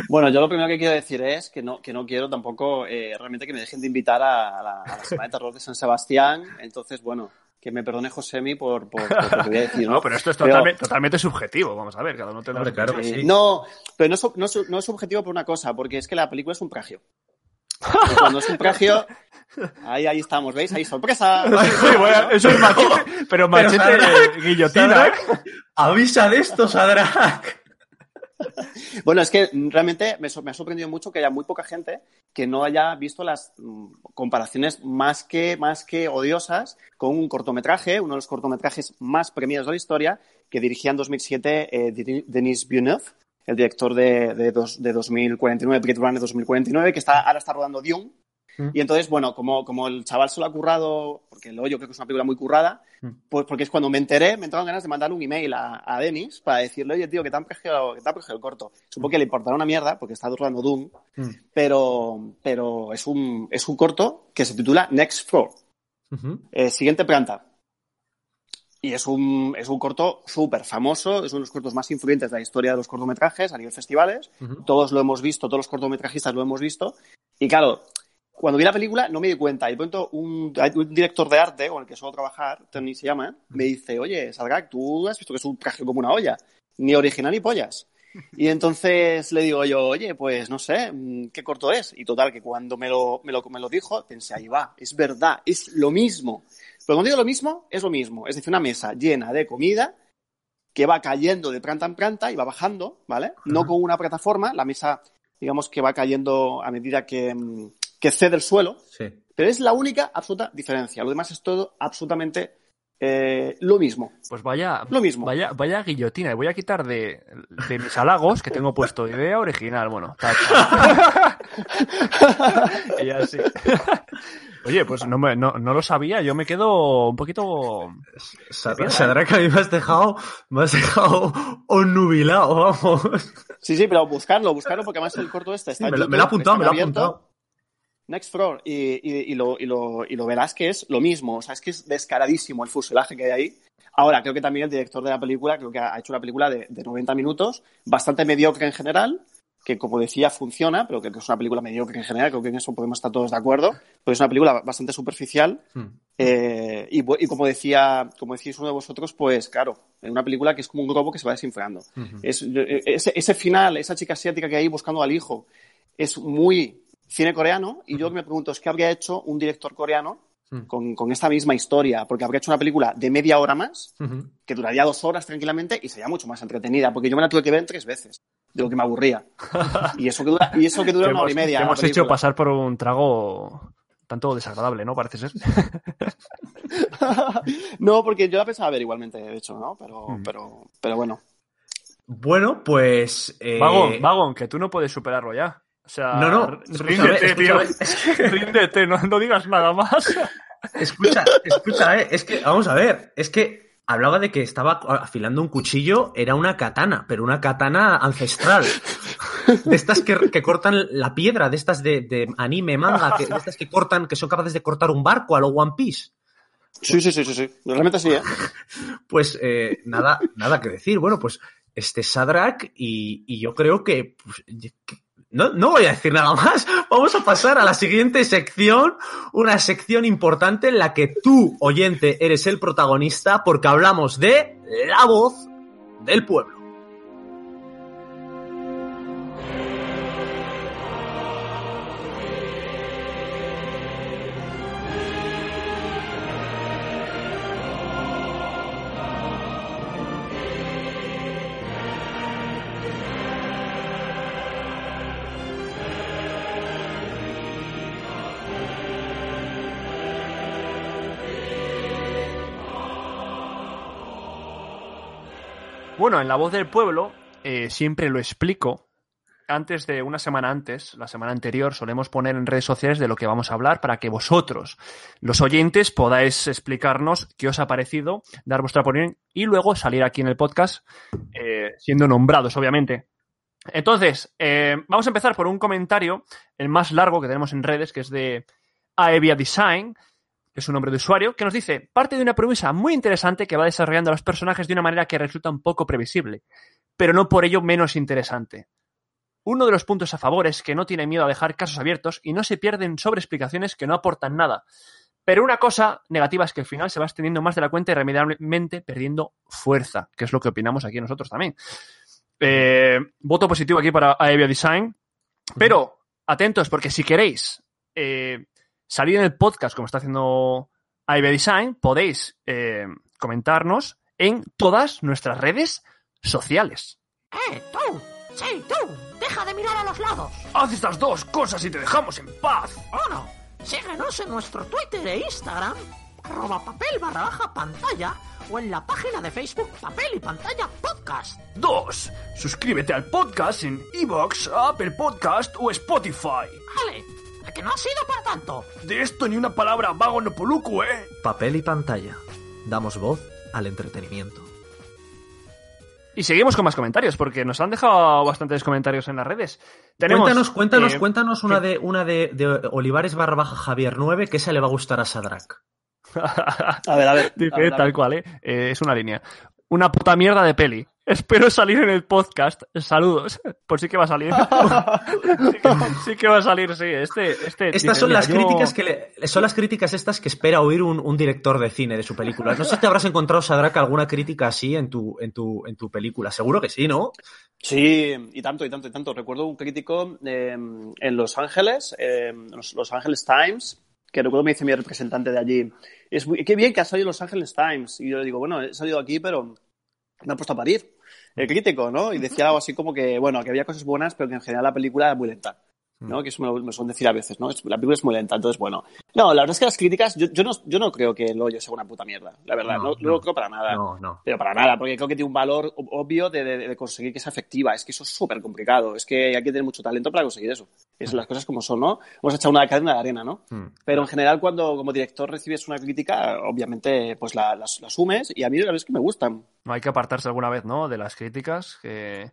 Speaker 3: Bueno, yo lo primero que quiero decir es que no, que no quiero tampoco eh, realmente que me dejen de invitar a la, a la Semana de Terror de San Sebastián. Entonces, bueno, que me perdone Josemi por, por, por lo que voy a decir, ¿no?
Speaker 4: No, pero esto es
Speaker 3: Pero-
Speaker 4: totalmente, totalmente subjetivo. Vamos a ver, cada uno tendrá
Speaker 2: claro que sí.
Speaker 3: No, pero no es, no, es, no es subjetivo por una cosa, porque es que la película es un plagio. Cuando es un plagio, ahí, ahí estamos, ¿veis? Ahí sorpresa.
Speaker 4: Sí, bueno, eso es machete, pero machete
Speaker 2: Sadrak-
Speaker 4: guillotina. ¿eh?
Speaker 2: Sadrak, avisa de esto, Sadrak.
Speaker 3: Bueno, es que realmente me, so- me ha sorprendido mucho que haya muy poca gente que no haya visto las mm, comparaciones más que, más que odiosas con un cortometraje, uno de los cortometrajes más premiados de la historia, que dirigía en 2007 eh, Denis- Denis Villeneuve, el director de, de, dos- de 2049, Blade Runner 2049, que está, ahora está rodando Dune.
Speaker 2: Mm.
Speaker 3: Y entonces, bueno, como, como el chaval se lo ha currado, porque lo yo creo que es una película muy currada,
Speaker 2: Mm.
Speaker 3: pues porque es cuando me enteré, me entraron ganas de mandar un email a, a Denis para decirle, oye, tío, que te han plagiado, que te han plagiado el corto. Supongo que le importará una mierda, porque está rodando Doom,
Speaker 2: Mm.
Speaker 3: pero, pero es, un, es un corto que se titula Next Floor, eh, siguiente planta. Y es un, es un corto súper famoso, es uno de los cortos más influyentes de la historia de los cortometrajes a nivel festivales. Todos lo hemos visto, todos los cortometrajistas lo hemos visto. Y claro, cuando vi la película no me di cuenta. Y de pronto un, un director de arte con el que suelo trabajar, Tony se llama, me dice, oye, Salgak, tú has visto que es un plagio como una olla. Ni original ni pollas. Y entonces le digo yo, oye, pues no sé, mm, ¿qué corto es? Y total, que cuando me lo, me lo, me lo dijo, pensé, ahí va, es verdad, es lo mismo. Pero cuando digo lo mismo, es lo mismo. Es decir, una mesa llena de comida que va cayendo de planta en planta y va bajando, ¿vale? No con una plataforma, la mesa, digamos que va cayendo a medida que, mm, que cede el suelo,
Speaker 2: Sí.
Speaker 3: pero es la única absoluta diferencia. Lo demás es todo absolutamente eh, lo mismo.
Speaker 4: Pues vaya,
Speaker 3: Lo mismo.
Speaker 4: vaya, vaya guillotina. Y voy a quitar de, de mis halagos que tengo puesto idea original. Bueno, tacha. y así. Oye, pues no, me- no, no lo sabía. Yo me quedo un poquito.
Speaker 2: Sadrak, Sadrak, a mí me has dejado, me has dejado onnubilado, vamos.
Speaker 3: Sí, sí, pero buscarlo, buscarlo porque además el corto este está
Speaker 2: Sí, me, lo,
Speaker 3: YouTube,
Speaker 2: me lo ha apuntado, me lo ha
Speaker 3: abierto.
Speaker 2: apuntado.
Speaker 3: Next Floor y, y- y lo, y lo- y lo verás que es lo mismo. O sea, es que es descaradísimo el fuselaje que hay ahí. Ahora, creo que también el director de la película, creo que ha hecho una película de, de 90 minutos, bastante mediocre en general, que como decía funciona, pero que es una película mediocre en general, creo que en eso podemos estar todos de acuerdo, pero es una película bastante superficial
Speaker 2: Hmm.
Speaker 3: eh, y, como decía, como decís uno de vosotros, pues claro, en una película que es como un globo que se va desinflando. Es- eh, ese, ese final, esa chica asiática que hay buscando al hijo, es muy cine coreano y yo lo que me pregunto es qué habría hecho un director coreano
Speaker 2: Mm.
Speaker 3: con, con esta misma historia, porque habría hecho una película de media hora más, que duraría dos horas tranquilamente y sería mucho más entretenida, porque yo me la tuve que ver tres veces, de lo que me aburría. Y eso que dura, y eso que dura una hora y media.
Speaker 4: hemos hecho pasar por un trago tanto desagradable, ¿no? Parece ser.
Speaker 3: no, porque yo la pensaba ver igualmente, de hecho, ¿no? Pero,
Speaker 4: Mm.
Speaker 3: pero, pero bueno.
Speaker 2: Bueno, pues. eh,
Speaker 4: Vagón, vagón, que tú no puedes superarlo ya. O sea,
Speaker 2: No, no, escúchame,
Speaker 4: ríndete, tío.
Speaker 2: escúchame.
Speaker 4: Ríndete, no, no digas nada más.
Speaker 2: Escucha, escucha, eh, es que, vamos a ver, es que hablaba de que estaba afilando un cuchillo, era una katana, pero una katana ancestral. De estas que, que cortan la piedra, de estas de, de anime, manga, que, de estas que cortan, que son capaces de cortar un barco a lo One Piece.
Speaker 3: Sí, sí, sí, sí, sí. Realmente sí, ¿eh?
Speaker 2: Pues eh, nada, nada que decir. Bueno, pues este Sadrak y, y yo creo que... pues, que- no, no voy a decir nada más. Vamos a pasar a la siguiente sección, una sección importante en la que tú, oyente, eres el protagonista porque hablamos de la voz del pueblo.
Speaker 4: Bueno, en La Voz del Pueblo eh, siempre lo explico. Antes de una semana antes, la semana anterior, solemos poner en redes sociales de lo que vamos a hablar para que vosotros, los oyentes, podáis explicarnos qué os ha parecido, dar vuestra opinión y luego salir aquí en el podcast eh, siendo nombrados, obviamente. Entonces, eh, vamos a empezar por un comentario, el más largo que tenemos en redes, que es de Aevia Design, que es un nombre de usuario, que nos dice, parte de una premisa muy interesante que va desarrollando a los personajes de una manera que resulta un poco previsible, pero no por ello menos interesante. Uno de los puntos a favor es que no tiene miedo a dejar casos abiertos y no se pierden sobre explicaciones que no aportan nada. Pero una cosa negativa es que al final se va extendiendo más de la cuenta y irremediablemente perdiendo fuerza, que es lo que opinamos aquí nosotros también. Eh, voto positivo aquí para Aevia Design, pero atentos porque si queréis eh, salir en el podcast como está haciendo Aevia Design, podéis eh, comentarnos en todas nuestras redes sociales.
Speaker 5: ¡Eh, tú! ¡Sí, tú! ¡Deja de mirar a los lados!
Speaker 1: Haz estas dos cosas y te dejamos en paz.
Speaker 5: Uno, síguenos en nuestro Twitter e Instagram, arroba papel barra baja pantalla, o en la página de Facebook Papel y Pantalla Podcast.
Speaker 1: Dos, suscríbete al podcast en Evox, Apple Podcast o Spotify.
Speaker 5: Vale, ¿a que no ha sido para tanto?
Speaker 1: De esto ni una palabra vago no poluco, ¿eh?
Speaker 2: Papel y pantalla. Damos voz al entretenimiento.
Speaker 4: Y seguimos con más comentarios, porque nos han dejado bastantes comentarios en las redes. Tenemos,
Speaker 2: cuéntanos, cuéntanos,
Speaker 4: eh,
Speaker 2: cuéntanos una de una de, de Olivares barra baja Javier 9 que esa le va a gustar a Sadrak.
Speaker 3: A ver, a ver.
Speaker 4: Dice
Speaker 3: a ver, a
Speaker 4: tal
Speaker 3: ver.
Speaker 4: cual, ¿eh? Eh, Es una línea. Una puta mierda de peli. Espero salir en el podcast. Saludos. Pues sí que va a salir. sí, que, sí que va a salir, sí. Este, este, dice,
Speaker 2: Estas son
Speaker 4: "Mira,
Speaker 2: las
Speaker 4: yo-
Speaker 2: críticas que le- son las críticas estas que espera oír un, un director de cine de su película. No sé si te habrás encontrado, Sadrak, alguna crítica así en tu, en tu, en tu película. Seguro que sí, ¿no?
Speaker 3: Sí, y tanto, y tanto, y tanto. Recuerdo un crítico eh, en Los Ángeles, eh, los, Los Ángeles Times, que recuerdo me dice mi representante de allí, es muy, qué bien que ha salido Los Ángeles Times. Y yo le digo, bueno, he salido aquí, pero me ha puesto a parir. El crítico, ¿no? Y decía algo así como que, bueno, que había cosas buenas, pero que en general la película era muy lenta. ¿No? Que eso me lo, suelen decir a veces, ¿no? La película es muy lenta, entonces, bueno. No, la verdad es que las críticas, yo, yo, no, yo no creo que el hoyo sea una puta mierda, la verdad,
Speaker 2: No,
Speaker 3: no, no, lo creo para nada.
Speaker 2: No, no.
Speaker 3: Pero para nada, porque creo que tiene un valor ob- obvio de, de- de conseguir que sea efectiva. Es que eso es súper complicado. Es que hay que tener mucho talento para conseguir eso. Es las cosas como son, ¿no? Hemos echado una cadena de arena, ¿no?
Speaker 2: Mm.
Speaker 3: Pero en general, cuando como director recibes una crítica, obviamente, pues la, las- la asumes y a mí la verdad es que me gustan.
Speaker 4: No hay que apartarse alguna vez, ¿no? De las críticas que,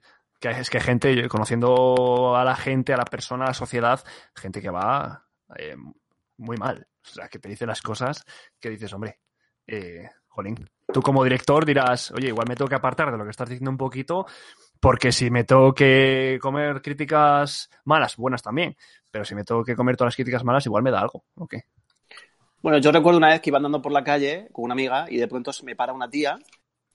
Speaker 4: es que gente, conociendo a la gente, a la persona, a la sociedad, gente que va eh, muy mal. O sea, que te dice las cosas que dices, hombre, eh, jolín. Tú como director dirás, oye, igual me tengo que apartar de lo que estás diciendo un poquito, porque si me tengo que comer críticas malas, buenas también, pero si me tengo que comer todas las críticas malas, igual me da algo. ¿ok?
Speaker 3: Bueno, yo recuerdo una vez que iba andando por la calle con una amiga y de pronto se me para una tía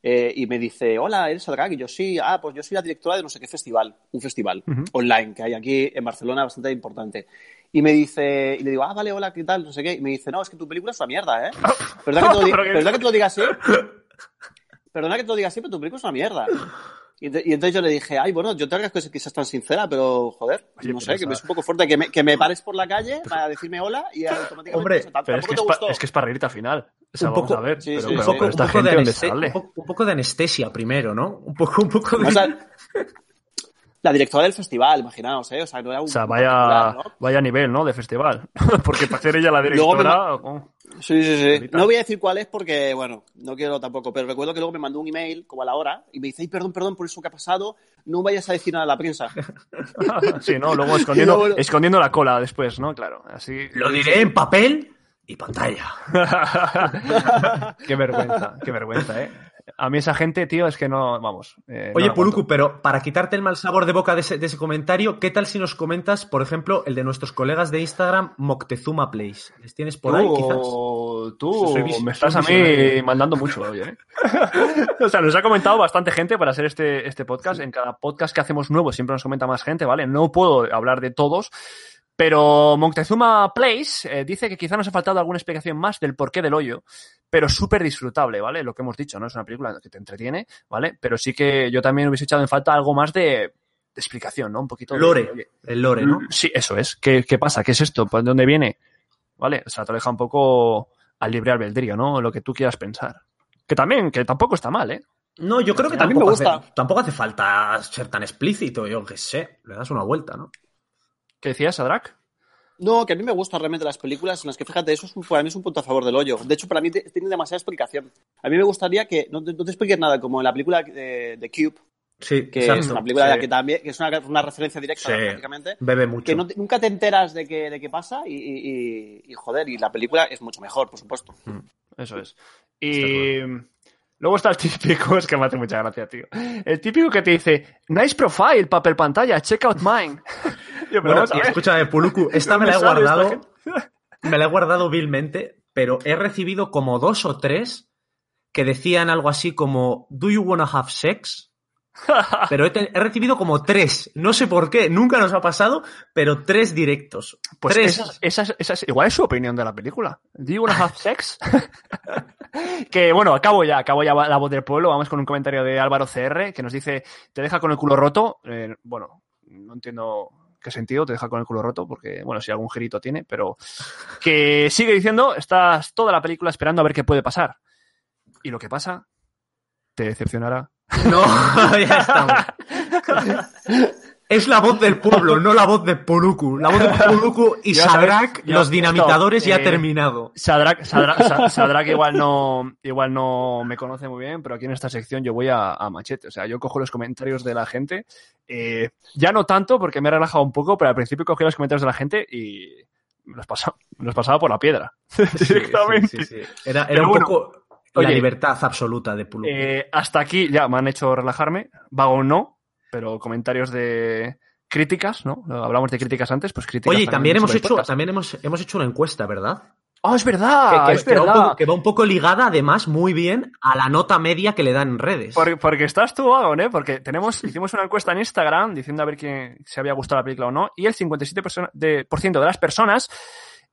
Speaker 3: eh, y me dice, hola, ¿eres Algag? Y yo, sí, ah, pues yo soy la directora de no sé qué festival, un festival online que hay aquí en Barcelona bastante importante. Y me dice, y le digo, ah, vale, hola, ¿qué tal? No sé qué. Y me dice, no, es que tu película es una mierda, ¿eh? Perdona que te lo, di- perdona que te lo diga así. Perdona que te lo diga así, pero tu película es una mierda. Y, entonces yo le dije, ay, bueno, yo te agradezco que seas tan sincera, pero joder,
Speaker 4: Oye,
Speaker 3: no sé, que
Speaker 4: esa-
Speaker 3: es un poco fuerte que me, que me pares por la calle para decirme hola y automáticamente
Speaker 2: Hombre,
Speaker 4: Pero es que
Speaker 3: te
Speaker 4: es, pa-
Speaker 3: gustó.
Speaker 4: es que es para reírte al final. O sea,
Speaker 2: Un
Speaker 4: vamos
Speaker 2: poco-
Speaker 4: a ver.
Speaker 3: sí,
Speaker 4: pero,
Speaker 3: sí,
Speaker 4: pero-
Speaker 3: sí.
Speaker 4: pero esta
Speaker 2: un poco
Speaker 4: gente,
Speaker 2: de
Speaker 4: ¿dónde
Speaker 2: aneste-
Speaker 4: sale?
Speaker 2: un poco- un poco de anestesia primero, ¿no? Un poco, un poco de...
Speaker 3: O sea, la directora del festival, imaginaos, ¿eh? O sea, no era un.
Speaker 4: O sea,
Speaker 3: un
Speaker 4: vaya,
Speaker 3: ¿no?
Speaker 4: vaya nivel, ¿no? De festival. Porque para ser ella la
Speaker 3: Luego me
Speaker 4: directora. oh,
Speaker 3: Sí, sí, sí.
Speaker 4: Ahorita.
Speaker 3: No voy a decir cuál es porque, bueno, no quiero tampoco, pero recuerdo que luego me mandó un email como a la hora y me dice, ay, perdón, perdón por eso que ha pasado, no vayas a decir nada a la prensa.
Speaker 4: sí, ¿no? Luego escondiendo,
Speaker 3: luego-
Speaker 4: escondiendo la cola después, ¿no? Claro, así.
Speaker 2: Lo diré en papel y pantalla.
Speaker 4: qué vergüenza, qué vergüenza, ¿eh? A mí esa gente, tío, es que no, vamos. eh, no
Speaker 2: Oye,
Speaker 4: la
Speaker 2: Puluku, pero para quitarte el mal sabor de boca de ese, de ese comentario, ¿qué tal si nos comentas, por ejemplo, el de nuestros colegas de Instagram, Moctezuma Plays? ¿Les tienes por ahí, quizás?
Speaker 4: Tú,
Speaker 2: Soy
Speaker 4: me estás a mí
Speaker 2: visionario.
Speaker 4: mandando mucho, oye. ¿eh? o sea, nos ha comentado bastante gente para hacer este, este podcast. En cada podcast que hacemos nuevo siempre nos comenta más gente, ¿vale? No puedo hablar de todos, pero Moctezuma Place eh, dice que quizá nos ha faltado alguna explicación más del porqué del hoyo, pero súper disfrutable, ¿vale? Lo que hemos dicho, ¿no? Es una película que te entretiene, ¿vale? Pero sí que yo también hubiese echado en falta algo más de, de explicación, ¿no? Un poquito de-
Speaker 2: Lore,
Speaker 4: oye,
Speaker 2: el lore, ¿no?
Speaker 4: Sí, eso es. ¿Qué, qué pasa? ¿Qué es esto? ¿Por dónde viene? ¿Vale? O sea, te lo deja un poco al libre albedrío, ¿no? Lo que tú quieras pensar. Que también, que tampoco está mal, ¿eh?
Speaker 2: No, yo creo que
Speaker 3: mí me
Speaker 2: tampoco,
Speaker 3: gusta.
Speaker 2: Hace, tampoco hace falta ser tan explícito, yo qué sé. Le das una vuelta, ¿no?
Speaker 4: ¿Qué decías, Adrak?
Speaker 3: No, que a mí me gustan realmente las películas en las que, fíjate, eso es un, para mí es un punto a favor del hoyo. De hecho, para mí te- tiene demasiada explicación. A mí me gustaría que no te, no te expliques nada, como en la película de, de Cube,
Speaker 2: Sí,
Speaker 3: que
Speaker 2: exacto.
Speaker 3: es una película
Speaker 2: Sí.
Speaker 3: que también que es una, una referencia directa
Speaker 2: Sí.
Speaker 3: prácticamente.
Speaker 2: Bebe mucho.
Speaker 3: Que no nunca te enteras de qué, de qué pasa y, y- y- y, joder, y la película es mucho mejor, por supuesto.
Speaker 4: Eso es. Y luego está el típico, es que me hace mucha gracia, tío. El típico que te dice, nice profile, papel pantalla, check out mine. Pero
Speaker 2: Bueno, escúchame, Puluku, esta me
Speaker 4: ¿Dónde
Speaker 2: la he guardado. Me la he guardado vilmente, pero he recibido como dos o tres que decían algo así como ¿Do you wanna have sex? Pero he, he recibido como tres. No sé por qué, nunca nos ha pasado, pero tres directos.
Speaker 4: Pues
Speaker 2: tres.
Speaker 4: esa, esa es- esa es- igual es su opinión de la película. ¿Do you wanna have sex? que bueno, acabo ya, acabo ya la voz del pueblo. Vamos con un comentario de Álvaro CR que nos dice: Te deja con el culo roto. Eh, bueno, no entiendo qué sentido te deja con el culo roto, porque bueno, si algún girito tiene, pero que sigue diciendo: Estás toda la película esperando a ver qué puede pasar. Y lo que pasa te decepcionará.
Speaker 2: No, ya estamos. Es la voz del pueblo, no la voz de Puluku. La voz de Puluku y Sadrak, los dinamitadores, ya ha
Speaker 4: eh,
Speaker 2: terminado.
Speaker 4: Sadrak, Sadrak, Sa- Sadrak igual no, igual no me conoce muy bien, pero aquí en esta sección yo voy a, a machete. O sea, yo cojo los comentarios de la gente. eh, ya no tanto porque me he relajado un poco, pero al principio cogí los comentarios de la gente y me los pasaba, me los pasaba por la piedra. directamente.
Speaker 2: Sí, sí, sí. Era, era un
Speaker 4: bueno,
Speaker 2: poco la
Speaker 4: oye,
Speaker 2: libertad absoluta de Puluku.
Speaker 4: Eh, hasta aquí ya me han hecho relajarme. Vago no, pero comentarios de críticas, ¿no? Hablamos de críticas antes, pues críticas.
Speaker 2: Oye, y también hemos hecho,
Speaker 4: podcast.
Speaker 2: también hemos, hemos hecho una encuesta, ¿verdad?
Speaker 4: ¡Oh, es verdad!
Speaker 2: que, que-
Speaker 4: es
Speaker 2: que va un poco, que va un poco ligada, además, muy bien a la nota media que le dan en redes.
Speaker 4: Porque, porque estás tú, Agon, ¿eh? Porque tenemos, hicimos una encuesta en Instagram diciendo a ver quién se había gustado la película o no, y el 57% persona- de, por ciento de las personas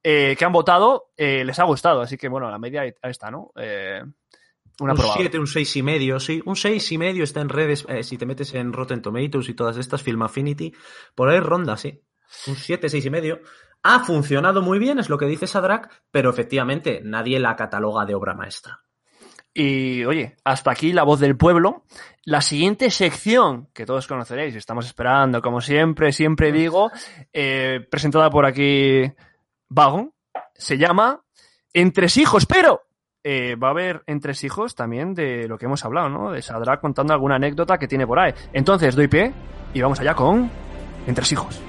Speaker 4: eh, que han votado eh, les ha gustado. Así que, bueno, la media ahí está, ¿no? Eh, una
Speaker 2: un
Speaker 4: probada.
Speaker 2: 7, un 6 y medio, sí. Un 6 y medio está en redes, eh, si te metes en Rotten Tomatoes y todas estas, Film Affinity, por ahí ronda, sí. Un 7, 6 y medio. Ha funcionado muy bien, es lo que dice Sadrak, pero efectivamente nadie la cataloga de obra maestra.
Speaker 4: Y oye, hasta aquí la voz del pueblo. La siguiente sección, que todos conoceréis, estamos esperando, como siempre, siempre digo, eh, presentada por aquí Vagon, se llama Entresijos, pero eh, va a haber entresijos también de lo que hemos hablado, ¿no? De Sadra contando alguna anécdota que tiene por ahí. Entonces, doy pie y vamos allá con Entresijos.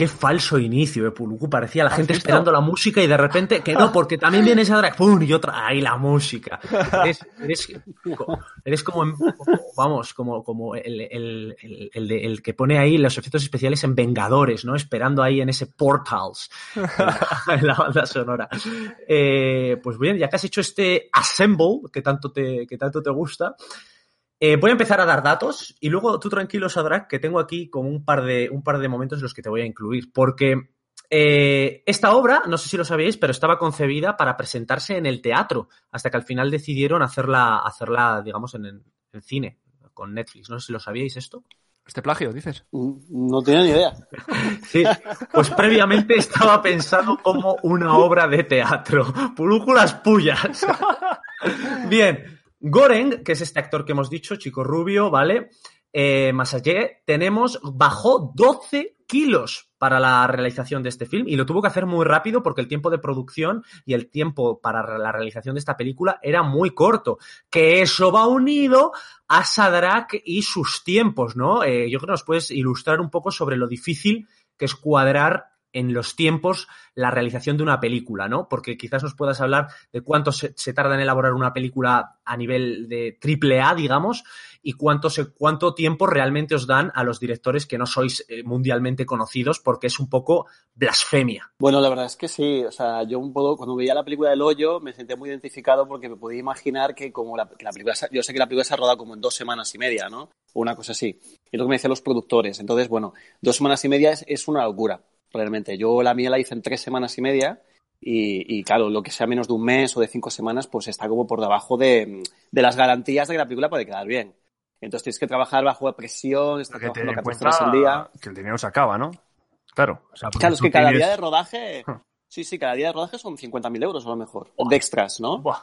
Speaker 2: Qué falso inicio, eh, Puluku. Parecía la
Speaker 4: ¿Has
Speaker 2: gente
Speaker 4: visto?
Speaker 2: esperando la música y de repente, que no, porque también viene Sadrak, ¡pum! y otra, ¡ay, la música! Eres, eres, eres como, vamos, como, como el, el, el, el que pone ahí los efectos especiales en Vengadores, ¿no? Esperando ahí en ese Portals, en la, en la banda sonora. Eh, pues bien, ya que has hecho este assemble que tanto te, que tanto te gusta, eh, voy a empezar a dar datos y luego tú tranquilo, Sadrak, que tengo aquí como un par de, un par de momentos en los que te voy a incluir. Porque eh, esta obra, no sé si lo sabéis, pero estaba concebida para presentarse en el teatro, hasta que al final decidieron hacerla, hacerla digamos, en, en- en cine, con Netflix. No sé si lo sabíais esto.
Speaker 4: Este plagio, dices.
Speaker 3: No tenía ni idea.
Speaker 2: Sí, pues previamente estaba pensado como una obra de teatro. Pulúculas pullas. Bien, Goreng, que es este actor que hemos dicho, chico rubio, ¿vale? Eh, más allá, tenemos, bajó 12 kilos para la realización de este film y lo tuvo que hacer muy rápido porque el tiempo de producción y el tiempo para la realización de esta película era muy corto. Que eso va unido a Sadrak y sus tiempos, ¿no? Eh, yo creo que nos puedes ilustrar un poco sobre lo difícil que es cuadrar en los tiempos la realización de una película, ¿no? Porque quizás nos puedas hablar de cuánto se, tarda en elaborar una película a nivel de triple A, digamos, y cuánto, se, cuánto tiempo realmente os dan a los directores que no sois eh, mundialmente conocidos, porque es un poco blasfemia.
Speaker 3: Bueno, la verdad es que sí. O sea, yo un poco, cuando veía la película del hoyo, me sentía muy identificado porque me podía imaginar que como la, película, yo sé que la película se ha rodado como en dos semanas y media, ¿no? O una cosa así. Y lo que me decían los productores. Entonces, bueno, dos semanas y media es una locura, realmente. Yo la mía la hice en tres semanas y media. Y, y, claro, lo que sea menos de un mes o de cinco semanas, pues está como por debajo de, de las garantías de que la película puede quedar bien. Entonces tienes que trabajar bajo presión, estar
Speaker 4: Porque
Speaker 3: trabajando 14
Speaker 4: encuentra
Speaker 3: horas al día.
Speaker 4: que el dinero se acaba, ¿no? Claro. O sea,
Speaker 3: Claro, es que cada
Speaker 4: tienes-
Speaker 3: día de rodaje, sí, sí, cada día de rodaje son 50.000 euros a lo mejor, de extras, ¿no?
Speaker 4: Buah.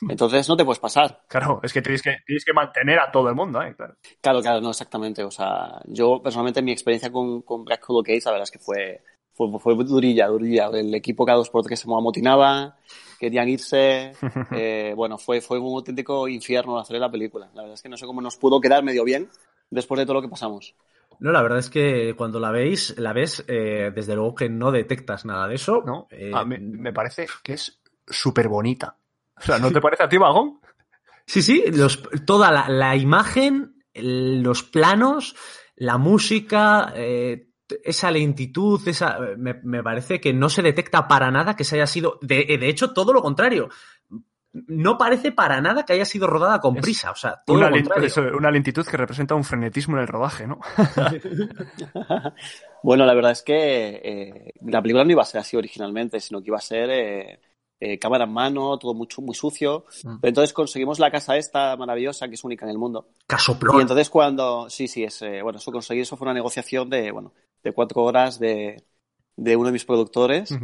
Speaker 3: Entonces no te puedes pasar.
Speaker 4: Claro, es que tienes que, tienes que mantener a todo el mundo, ¿eh? Claro.
Speaker 3: Claro, claro, no exactamente. O sea, yo personalmente mi experiencia con, con Black Hole Case, la verdad es que fue, fue, fue durilla, durilla. El equipo cada dos por tres se amotinaba, querían irse. eh, bueno, fue, fue un auténtico infierno hacer la película. La verdad es que no sé cómo nos pudo quedar medio bien después de todo lo que pasamos.
Speaker 2: No, la verdad es que cuando la veis, la ves, eh, desde luego que no detectas nada de eso.
Speaker 4: ¿No?
Speaker 2: Eh,
Speaker 4: A mí me parece que es súper bonita. O sea, ¿no te parece a ti, Vagón?
Speaker 2: Sí, sí, los- toda la, la imagen, los planos, la música, eh, esa lentitud, esa, me, me parece que no se detecta para nada que se haya sido, de, de hecho, todo lo contrario. No parece para nada que haya sido rodada con
Speaker 4: Es
Speaker 2: prisa, o sea, todo
Speaker 4: Una,
Speaker 2: lo
Speaker 4: lent-
Speaker 2: contrario.
Speaker 4: eso, una lentitud que representa un frenetismo en el rodaje, ¿no?
Speaker 3: Bueno, la verdad es que eh, la película no iba a ser así originalmente, sino que iba a ser eh, eh, cámara en mano, todo mucho, muy sucio.
Speaker 2: Mm.
Speaker 3: Pero entonces conseguimos la casa esta maravillosa, que es única en el mundo.
Speaker 2: Casoplón.
Speaker 3: Y entonces cuando, sí, sí, es, eh, bueno, eso conseguir eso fue una negociación de, bueno, de cuatro horas de, de uno de mis productores,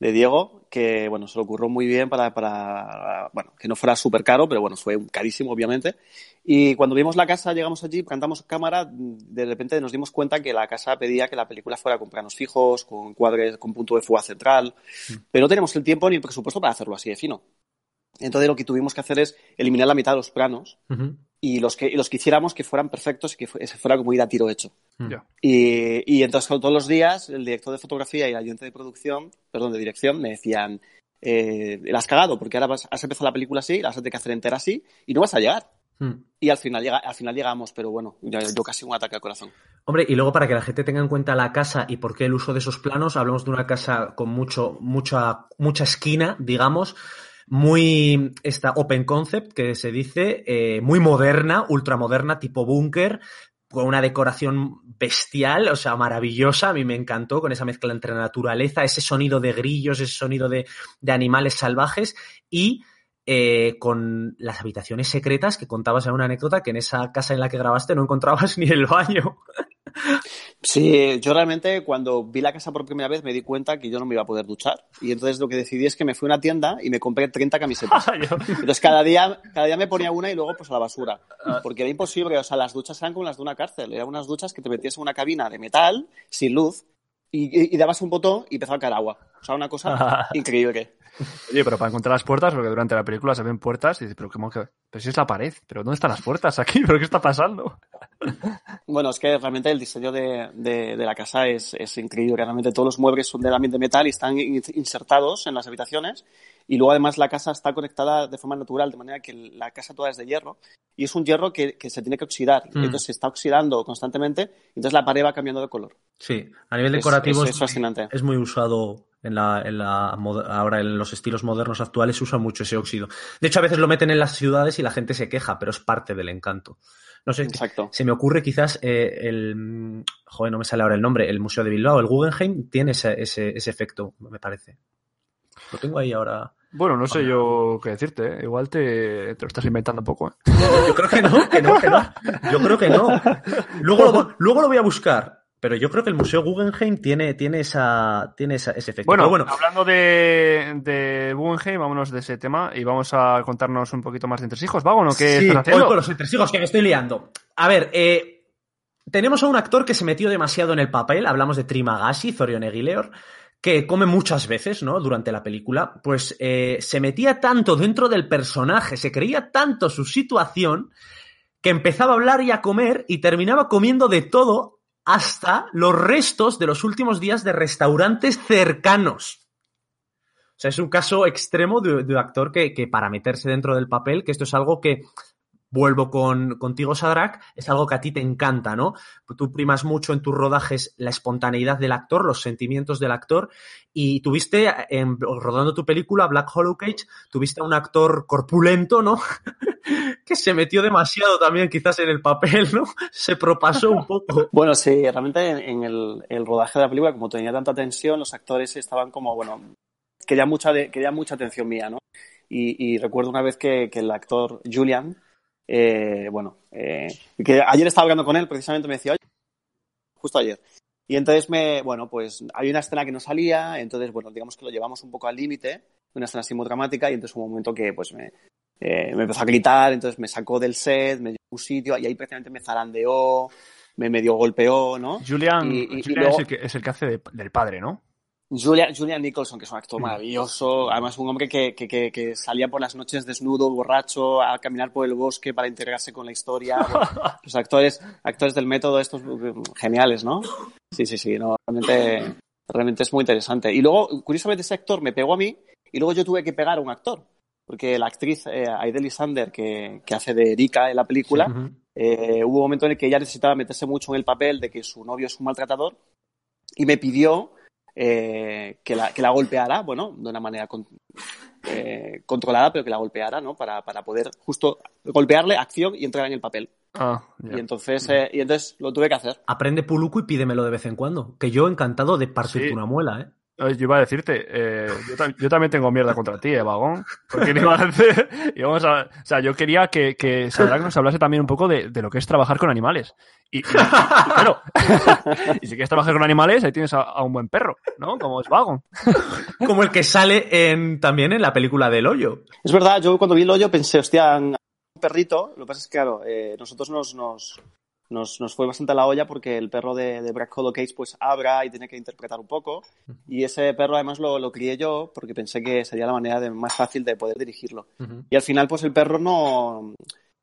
Speaker 3: de Diego, que, bueno, se lo ocurrió muy bien para, para, bueno, que no fuera súper caro, pero bueno, fue carísimo, obviamente. Y cuando vimos la casa, llegamos allí, cantamos cámara, de repente nos dimos cuenta que la casa pedía que la película fuera con planos fijos, con cuadres, con punto de fuga central, pero no tenemos el tiempo ni el presupuesto para hacerlo así de fino. Entonces lo que tuvimos que hacer es eliminar la mitad de los planos. Y los que, y los que hiciéramos que fueran perfectos y que fue- fuera como ir a tiro hecho.
Speaker 4: Ya.
Speaker 3: Y, y entonces todos los días el director de fotografía y el ayudante de producción, perdón, de dirección, me decían, eh, la has cagado porque ahora vas, has empezado la película así, la vas a tener que hacer entera así y no vas a llegar.
Speaker 2: Mm.
Speaker 3: Y al final, llega, al final llegamos, pero bueno, yo, yo casi un ataque al corazón.
Speaker 2: Hombre, y luego para que la gente tenga en cuenta la casa y por qué el uso de esos planos, hablamos de una casa con mucho, mucha, mucha esquina, digamos, muy esta open concept que se dice, eh, muy moderna, ultramoderna, tipo búnker, con una decoración bestial, o sea, maravillosa, a mí me encantó, con esa mezcla entre naturaleza, ese sonido de grillos, ese sonido de, de animales salvajes y eh, con las habitaciones secretas que contabas en una anécdota que en esa casa en la que grabaste no encontrabas ni el baño.
Speaker 3: Sí, yo realmente cuando vi la casa por primera vez me di cuenta que yo no me iba a poder duchar. Y entonces lo que decidí es que me fui a una tienda y me compré 30 camisetas. Entonces cada día, cada día me ponía una y luego pues a la basura. Porque era imposible, o sea, las duchas eran como las de una cárcel. Eran unas duchas que te metías en una cabina de metal, sin luz, y, y- y dabas un botón y empezaba a caer agua. O sea, una cosa increíble.
Speaker 4: Oye, pero para encontrar las puertas, porque durante la película se ven puertas y dices, pero, ¿cómo que? pero si es la pared, pero ¿dónde están las puertas aquí? ¿Pero qué está pasando?
Speaker 3: Bueno, es que realmente el diseño de, de- la casa es, es increíble. Realmente todos los muebles son de de metal y están in- insertados en las habitaciones. Y luego además la casa está conectada de forma natural, de manera que la casa toda es de hierro. Y es un hierro que, que se tiene que oxidar.
Speaker 2: Mm.
Speaker 3: Entonces se está oxidando constantemente. Y entonces la pared va cambiando de color.
Speaker 2: Sí, a nivel decorativo
Speaker 3: es-
Speaker 2: es,
Speaker 3: es fascinante.
Speaker 2: es muy usado en la, en la moda- ahora en los estilos modernos actuales se usa mucho ese óxido. De hecho, a veces lo meten en las ciudades y la gente se queja, pero es parte del encanto. No sé,
Speaker 3: Exacto.
Speaker 2: se me ocurre quizás eh, el joder, no me sale ahora el nombre, el Museo de Bilbao, el Guggenheim, tiene ese, ese, ese efecto, me parece. Lo tengo ahí ahora.
Speaker 4: Bueno, no sé yo qué decirte, ¿eh? igual te, te lo estás inventando un poco. ¿eh?
Speaker 2: Yo creo que no, que no, que no. Yo creo que no. Luego lo, luego lo voy a buscar. Pero yo creo que el Museo Guggenheim tiene, tiene, esa, tiene esa- ese efecto.
Speaker 4: Bueno,
Speaker 2: bueno,
Speaker 4: hablando de, de Guggenheim, vámonos de ese tema y vamos a contarnos un poquito más de entresijos. ¿Vago no? ¿Qué
Speaker 2: sí,
Speaker 4: estás haciendo?
Speaker 2: hoy con los entresijos que me estoy liando. A ver, eh, tenemos a un actor que se metió demasiado en el papel, hablamos de Trimagashi, Zorion Eguileor, que come muchas veces, ¿no? Durante la película, pues eh, se metía tanto dentro del personaje, se creía tanto su situación, que empezaba a hablar y a comer y terminaba comiendo de todo hasta los restos de los últimos días de restaurantes cercanos. O sea, es un caso extremo de, de actor que, que, para meterse dentro del papel, que esto es algo que vuelvo con, contigo, Sadrak, es algo que a ti te encanta, ¿no? Tú primas mucho en tus rodajes la espontaneidad del actor, los sentimientos del actor, y tuviste, en, rodando tu película, Black Hollow Cage, tuviste a un actor corpulento, ¿no? que se metió demasiado también quizás en el papel, ¿no? Se propasó un poco.
Speaker 3: Bueno, sí, realmente en el, el rodaje de la película, como tenía tanta tensión, los actores estaban como, bueno, quería mucha, quería mucha atención mía, ¿no? Y, y recuerdo una vez que, que el actor Julian, eh, bueno, eh, que ayer estaba hablando con él, precisamente me decía, oye, justo ayer. Y entonces me, bueno, pues hay una escena que no salía, entonces, bueno, digamos que lo llevamos un poco al límite, una escena así muy dramática, y entonces hubo un momento que, pues, me, eh, me empezó a gritar, entonces me sacó del set, me dio un sitio, y ahí prácticamente me zarandeó, me medio golpeó, ¿no?
Speaker 4: Julian, y, y, Julian y luego, es, el que, es, el que, hace de, del padre, ¿no?
Speaker 3: Julian, Julian, Nicholson, que es un actor maravilloso, además un hombre que, que, que, que, salía por las noches desnudo, borracho, a caminar por el bosque para integrarse con la historia. Los actores, actores del método estos geniales, ¿no? Sí, sí, sí, no, realmente, realmente es muy interesante. Y luego, curiosamente, ese actor me pegó a mí y luego yo tuve que pegar a un actor. Porque la actriz eh, Aideli Sander, que, que hace de Erika en la película, uh -huh. eh, hubo un momento en el que ella necesitaba meterse mucho en el papel de que su novio es un maltratador y me pidió eh, que, la, que la golpeara, bueno, de una manera con, eh, controlada, pero que la golpeara, ¿no? Para, para poder justo golpearle, acción y entrar en el papel.
Speaker 4: Ah,
Speaker 3: yeah. Y entonces, eh, y entonces lo tuve que hacer.
Speaker 2: Aprende Puluku y pídemelo de vez en cuando. Que yo encantado de partirte sí. una muela, ¿eh?
Speaker 4: Yo iba a decirte, eh, yo, tam yo, también tengo mierda contra ti, eh, vagón. Porque iba a hacer, íbamos a, o sea, yo quería que, que Sadrak nos hablase también un poco de, de, lo que es trabajar con animales. Y, y, y claro, y si quieres trabajar con animales, ahí tienes a, a un buen perro, ¿no? Como es vagón.
Speaker 2: Como el que sale en, también en la película del hoyo.
Speaker 3: Es verdad, yo cuando vi el hoyo pensé, hostia, un perrito, lo que pasa es que, claro, eh, nosotros nos, nos, nos, nos, fue bastante a la olla porque el perro de, de Black Hollow Case pues abra y tiene que interpretar un poco. Y ese perro además lo, lo crié yo porque pensé que sería la manera de, más fácil de poder dirigirlo. Uh -huh. Y al final pues el perro no...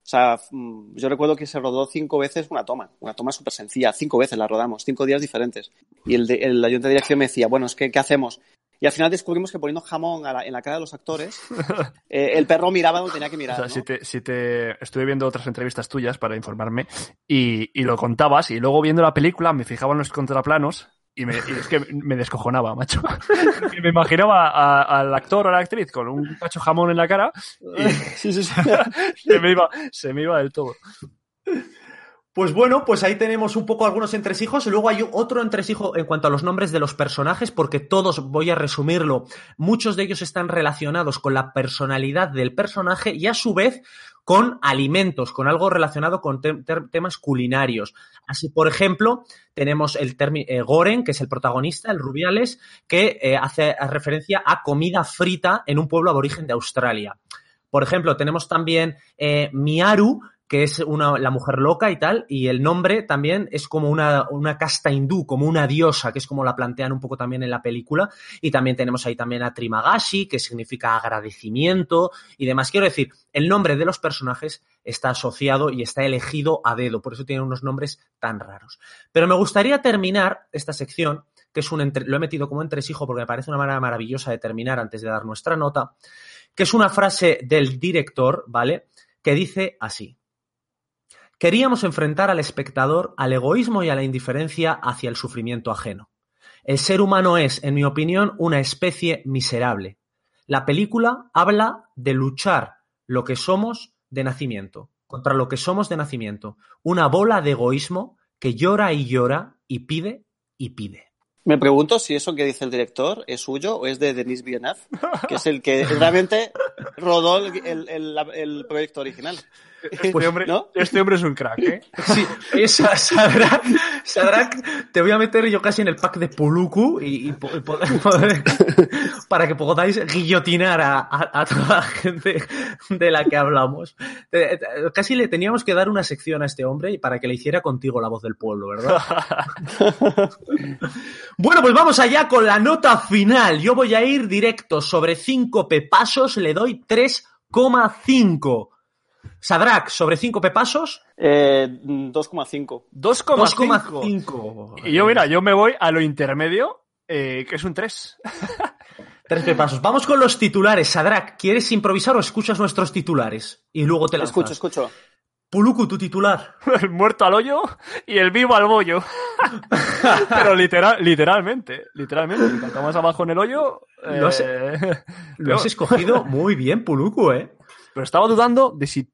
Speaker 3: O sea, mm, yo recuerdo que se rodó cinco veces una toma, una toma súper sencilla, cinco veces la rodamos, cinco días diferentes. Y el, de, el ayudante de dirección me decía, bueno, es que, ¿qué hacemos? Y al final descubrimos que poniendo jamón la, en la cara de los actores, eh, el perro miraba donde tenía que mirar.
Speaker 4: O sea,
Speaker 3: ¿no?
Speaker 4: si, te, si te estuve viendo otras entrevistas tuyas para informarme y, y, lo contabas, y luego viendo la película me fijaba en los contraplanos. Y, me, y es que me descojonaba, macho. me imaginaba a, al actor o a la actriz con un cacho jamón en la cara y
Speaker 3: sí, sí, sí.
Speaker 4: se, me iba, se me iba del todo.
Speaker 2: Pues bueno, pues ahí tenemos un poco algunos entresijos. Luego hay otro entresijo en cuanto a los nombres de los personajes, porque todos, voy a resumirlo, muchos de ellos están relacionados con la personalidad del personaje y a su vez con alimentos, con algo relacionado con te temas culinarios. Así, por ejemplo, tenemos el eh, Goren, que es el protagonista, el Rubiales, que eh, hace referencia a comida frita en un pueblo aborigen de Australia. Por ejemplo, tenemos también eh, Miaru, que es una, la mujer loca y tal, y el nombre también es como una, una casta hindú, como una diosa, que es como la plantean un poco también en la película, y también tenemos ahí también a Trimagashi, que significa agradecimiento y demás. Quiero decir, el nombre de los personajes está asociado y está elegido a dedo, por eso tienen unos nombres tan raros. Pero me gustaría terminar esta sección, que es un entre, lo he metido como entresijo porque me parece una manera maravillosa de terminar antes de dar nuestra nota, que es una frase del director, ¿vale? Que dice así. Queríamos enfrentar al espectador al egoísmo y a la indiferencia hacia el sufrimiento ajeno. El ser humano es, en mi opinión, una especie miserable. La película habla de luchar lo que somos de nacimiento, contra lo que somos de nacimiento. Una bola de egoísmo que llora y llora y pide y pide.
Speaker 3: Me pregunto si eso que dice el director es suyo o es de Denis Villeneuve, que es el que realmente rodó el, el, proyecto original.
Speaker 4: Este hombre,
Speaker 3: ¿No?
Speaker 4: este hombre es un crack, ¿eh?
Speaker 2: Sí, esa, Sadrak, Sadrak, te voy a meter yo casi en el pack de Puluku y, y poder- para que podáis guillotinar a, a- a toda la gente de la que hablamos. Te- te- Casi le teníamos que dar una sección a este hombre y para que le hiciera contigo la voz del pueblo, ¿verdad? Bueno, pues vamos allá con la nota final. Yo voy a ir directo sobre 5 pepasos, le doy 3,5. Sadrak, sobre 5 pepasos,
Speaker 3: Eh, 2,5.
Speaker 4: 2,5.
Speaker 2: 2,5.
Speaker 4: Y yo, mira, yo me voy a lo intermedio, eh, que es un 3.
Speaker 2: Tres pepasos. Vamos con los titulares. Sadrak, ¿quieres improvisar o escuchas nuestros titulares? Y luego te lanzas.
Speaker 3: Escucho, escucho.
Speaker 2: Puluku, tu titular.
Speaker 4: El muerto al hoyo y el vivo al bollo. Pero literal, literalmente, literalmente. Cuanto más abajo en el hoyo...
Speaker 2: Lo has-
Speaker 4: eh,
Speaker 2: Lo has escogido muy bien, Puluku, ¿eh?
Speaker 4: Pero estaba dudando de si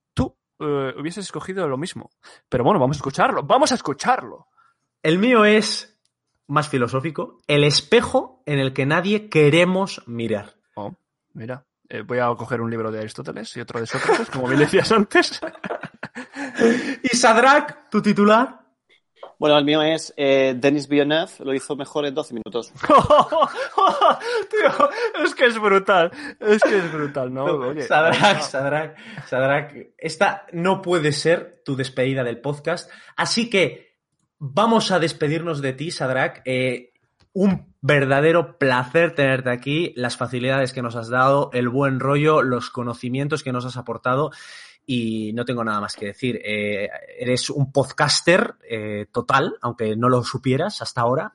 Speaker 4: eh, hubieses escogido lo mismo. Pero bueno, vamos a escucharlo. Vamos a escucharlo.
Speaker 2: El mío es más filosófico. El espejo en el que nadie queremos mirar.
Speaker 4: Oh, mira, eh, voy a coger un libro de Aristóteles y otro de Sócrates, como bien decías antes.
Speaker 2: Y Sadrak, tu titular.
Speaker 3: Bueno, el mío es eh, Denis Villeneuve, lo hizo mejor en 12 minutos.
Speaker 4: Tío, es que es brutal. Es que es brutal, ¿no? Oye,
Speaker 2: Sadrak, Sadrak, Sadrak, esta no puede ser tu despedida del podcast. Así que vamos a despedirnos de ti, Sadrak. Eh, un verdadero placer tenerte aquí, las facilidades que nos has dado, el buen rollo, los conocimientos que nos has aportado. Y no tengo nada más que decir. Eh, eres un podcaster eh, total, aunque no lo supieras hasta ahora.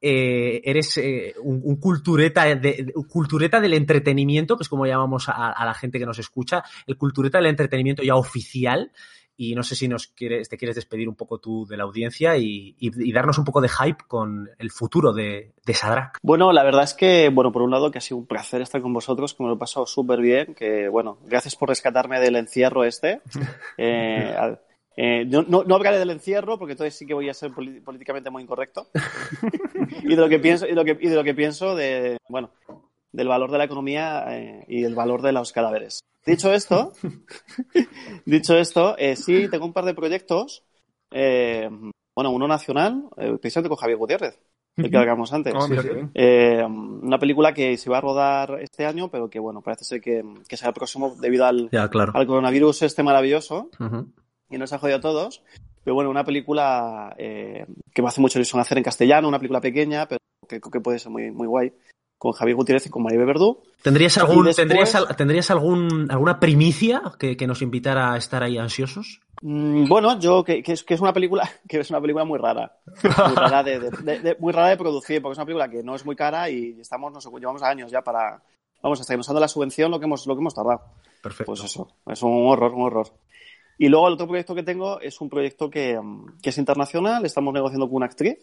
Speaker 2: Eh, eres un, cultureta, de, cultureta del entretenimiento, que es como llamamos a la gente que nos escucha, el cultureta del entretenimiento ya oficial. Y no sé si nos quieres, te quieres despedir un poco tú de la audiencia y, y- y darnos un poco de hype con el futuro de, de Sadrak.
Speaker 3: Bueno, la verdad es que, bueno, por un lado que ha sido un placer estar con vosotros, que me lo he pasado súper bien, que, bueno, gracias por rescatarme del encierro este. Eh, a- eh, no, no, no hablaré del encierro, porque entonces sí que voy a ser políticamente muy incorrecto. y de lo que pienso, y, lo que, y de lo que pienso de, bueno, del valor de la economía eh, y el valor de los cadáveres. Dicho esto, dicho esto, eh, sí, tengo un par de proyectos. eh, bueno, uno nacional, eh, precisamente con Javier Gutiérrez, el que hablamos antes.
Speaker 4: Oh.
Speaker 3: Eh, una película que se va a rodar este año, pero que bueno, parece ser que, que será el próximo debido al,
Speaker 2: Ya, claro.
Speaker 3: al coronavirus este maravilloso
Speaker 2: Ujú.
Speaker 3: y nos ha jodido a todos. Pero bueno, una película eh, que me hace mucha ilusión hacer en castellano, una película pequeña, pero que, que puede ser muy, muy guay, con Javier Gutiérrez y con Maribel Verdú.
Speaker 2: ¿Tendrías, algún,
Speaker 3: después-
Speaker 2: ¿tendrías, al- ¿tendrías algún, alguna primicia que, que nos invitara a estar ahí ansiosos?
Speaker 3: Mm, bueno, yo que, que es, que es una película que es una película muy rara, muy rara de, de- de- de- muy rara de producir, porque es una película que no es muy cara y estamos, no sé, llevamos años ya para, vamos, hasta que nos han dado la subvención lo que hemos, lo que hemos tardado.
Speaker 2: Perfecto.
Speaker 3: Pues eso, es un horror, un horror. Y luego el otro proyecto que tengo es un proyecto que, mm, que es internacional, estamos negociando con una actriz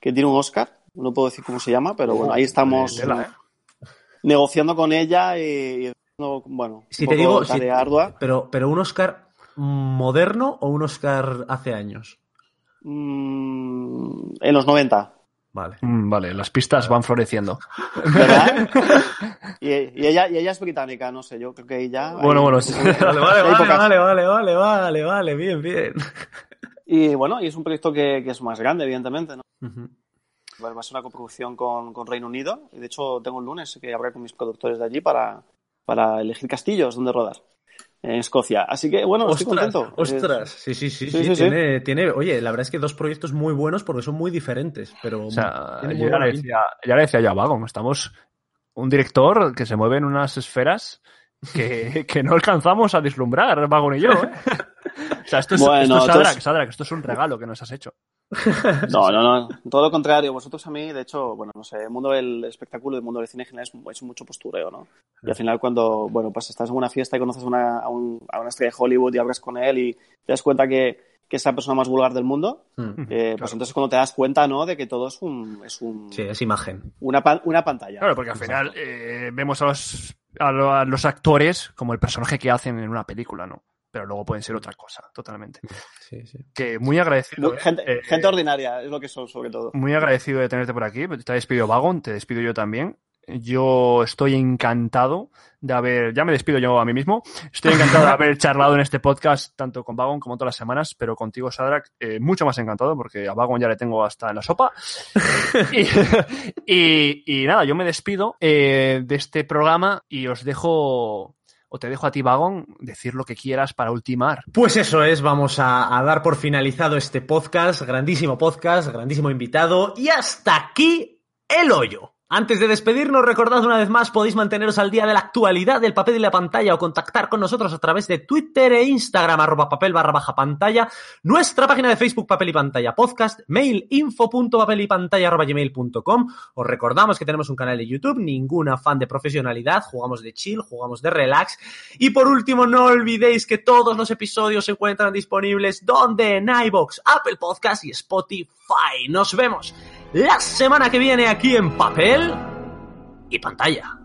Speaker 3: que tiene un Oscar, no puedo decir cómo se llama, pero bueno, ahí estamos
Speaker 4: Tela, ¿eh?
Speaker 3: negociando con ella y, y no, bueno,
Speaker 2: Si
Speaker 3: un
Speaker 2: te
Speaker 3: poco
Speaker 2: digo, si-
Speaker 3: ardua.
Speaker 2: pero, pero un Oscar moderno o un Oscar hace años.
Speaker 3: Mm, en los 90.
Speaker 2: Vale.
Speaker 4: Mm, Vale, las pistas van floreciendo.
Speaker 3: ¿Verdad? y, y ella, y ella es británica, no sé, yo creo que ella...
Speaker 4: Bueno, bueno, sí.
Speaker 2: Vale, vale, vale, vale, vale, vale, vale, vale, bien, bien.
Speaker 3: Y bueno, y es un proyecto que, que es más grande, evidentemente, ¿no? Va a ser una coproducción con, con Reino Unido. Y de hecho, tengo el lunes que habré con mis productores de allí para, para elegir castillos donde rodar. En Escocia. Así que, bueno, estoy
Speaker 2: Ostras,
Speaker 3: contento.
Speaker 2: ostras. Sí, sí, sí, sí,
Speaker 3: Sí, sí, sí.
Speaker 2: tiene, tiene, oye, la verdad es que dos proyectos muy buenos porque son muy diferentes, pero
Speaker 4: O sea, yo ya le, decía, ya le decía yo a Vagon, estamos un director que se mueve en unas esferas que, que no alcanzamos a deslumbrar, Vagon y yo. ¿eh? O sea, esto es,
Speaker 3: Bueno,
Speaker 4: esto es
Speaker 3: entonces-
Speaker 4: esto es un regalo que nos has hecho.
Speaker 3: No, no, no. Todo lo contrario. Vosotros a mí, de hecho, bueno, no sé, el mundo del espectáculo, el mundo del cine en general es, es mucho postureo, ¿no? Y al final cuando, bueno, pues estás en una fiesta y conoces una- a, un- a una estrella de Hollywood y hablas con él y te das cuenta que, que es la persona más vulgar del mundo,
Speaker 2: Mm.
Speaker 3: eh, pues entonces cuando te das cuenta, ¿no? De que todo es un, es un,
Speaker 2: Sí, es imagen.
Speaker 3: una, una pantalla.
Speaker 4: Claro, porque al final eh, vemos a los, a, lo- a los actores como el personaje que hacen en una película, ¿no? Pero luego pueden ser otra cosa, totalmente.
Speaker 2: Sí, sí.
Speaker 4: Que muy agradecido. ¿eh?
Speaker 3: gente,
Speaker 4: Eh,
Speaker 3: gente ordinaria es lo que son, sobre todo.
Speaker 4: Muy agradecido de tenerte por aquí. Te ha despedido Vagon, te despido yo también. yo estoy encantado de haber, ya me despido yo a mí mismo, estoy encantado de haber charlado en este podcast tanto con Vagon como todas las semanas, pero contigo, Sadrak, eh, mucho más encantado porque a Vagon ya le tengo hasta en la sopa. y, y, y nada, yo me despido eh, de este programa y os dejo o te dejo a ti, Vagon, decir lo que quieras para ultimar.
Speaker 2: Pues eso es, vamos a, dar por finalizado este podcast, grandísimo podcast, grandísimo invitado, y hasta aquí el hoyo. Antes de despedirnos, recordad una vez más, podéis manteneros al día de la actualidad del papel y la pantalla o contactar con nosotros a través de Twitter e Instagram, arroba papel barra baja pantalla, nuestra página de Facebook Papel y Pantalla Podcast, mail info punto papel y pantalla arroba. Os recordamos que tenemos un canal de YouTube, ningún afán de profesionalidad, jugamos de chill, jugamos de relax. Y por último, no olvidéis que todos los episodios se encuentran disponibles donde en iBox, Apple Podcast y Spotify. Nos vemos la semana que viene aquí en papel y pantalla.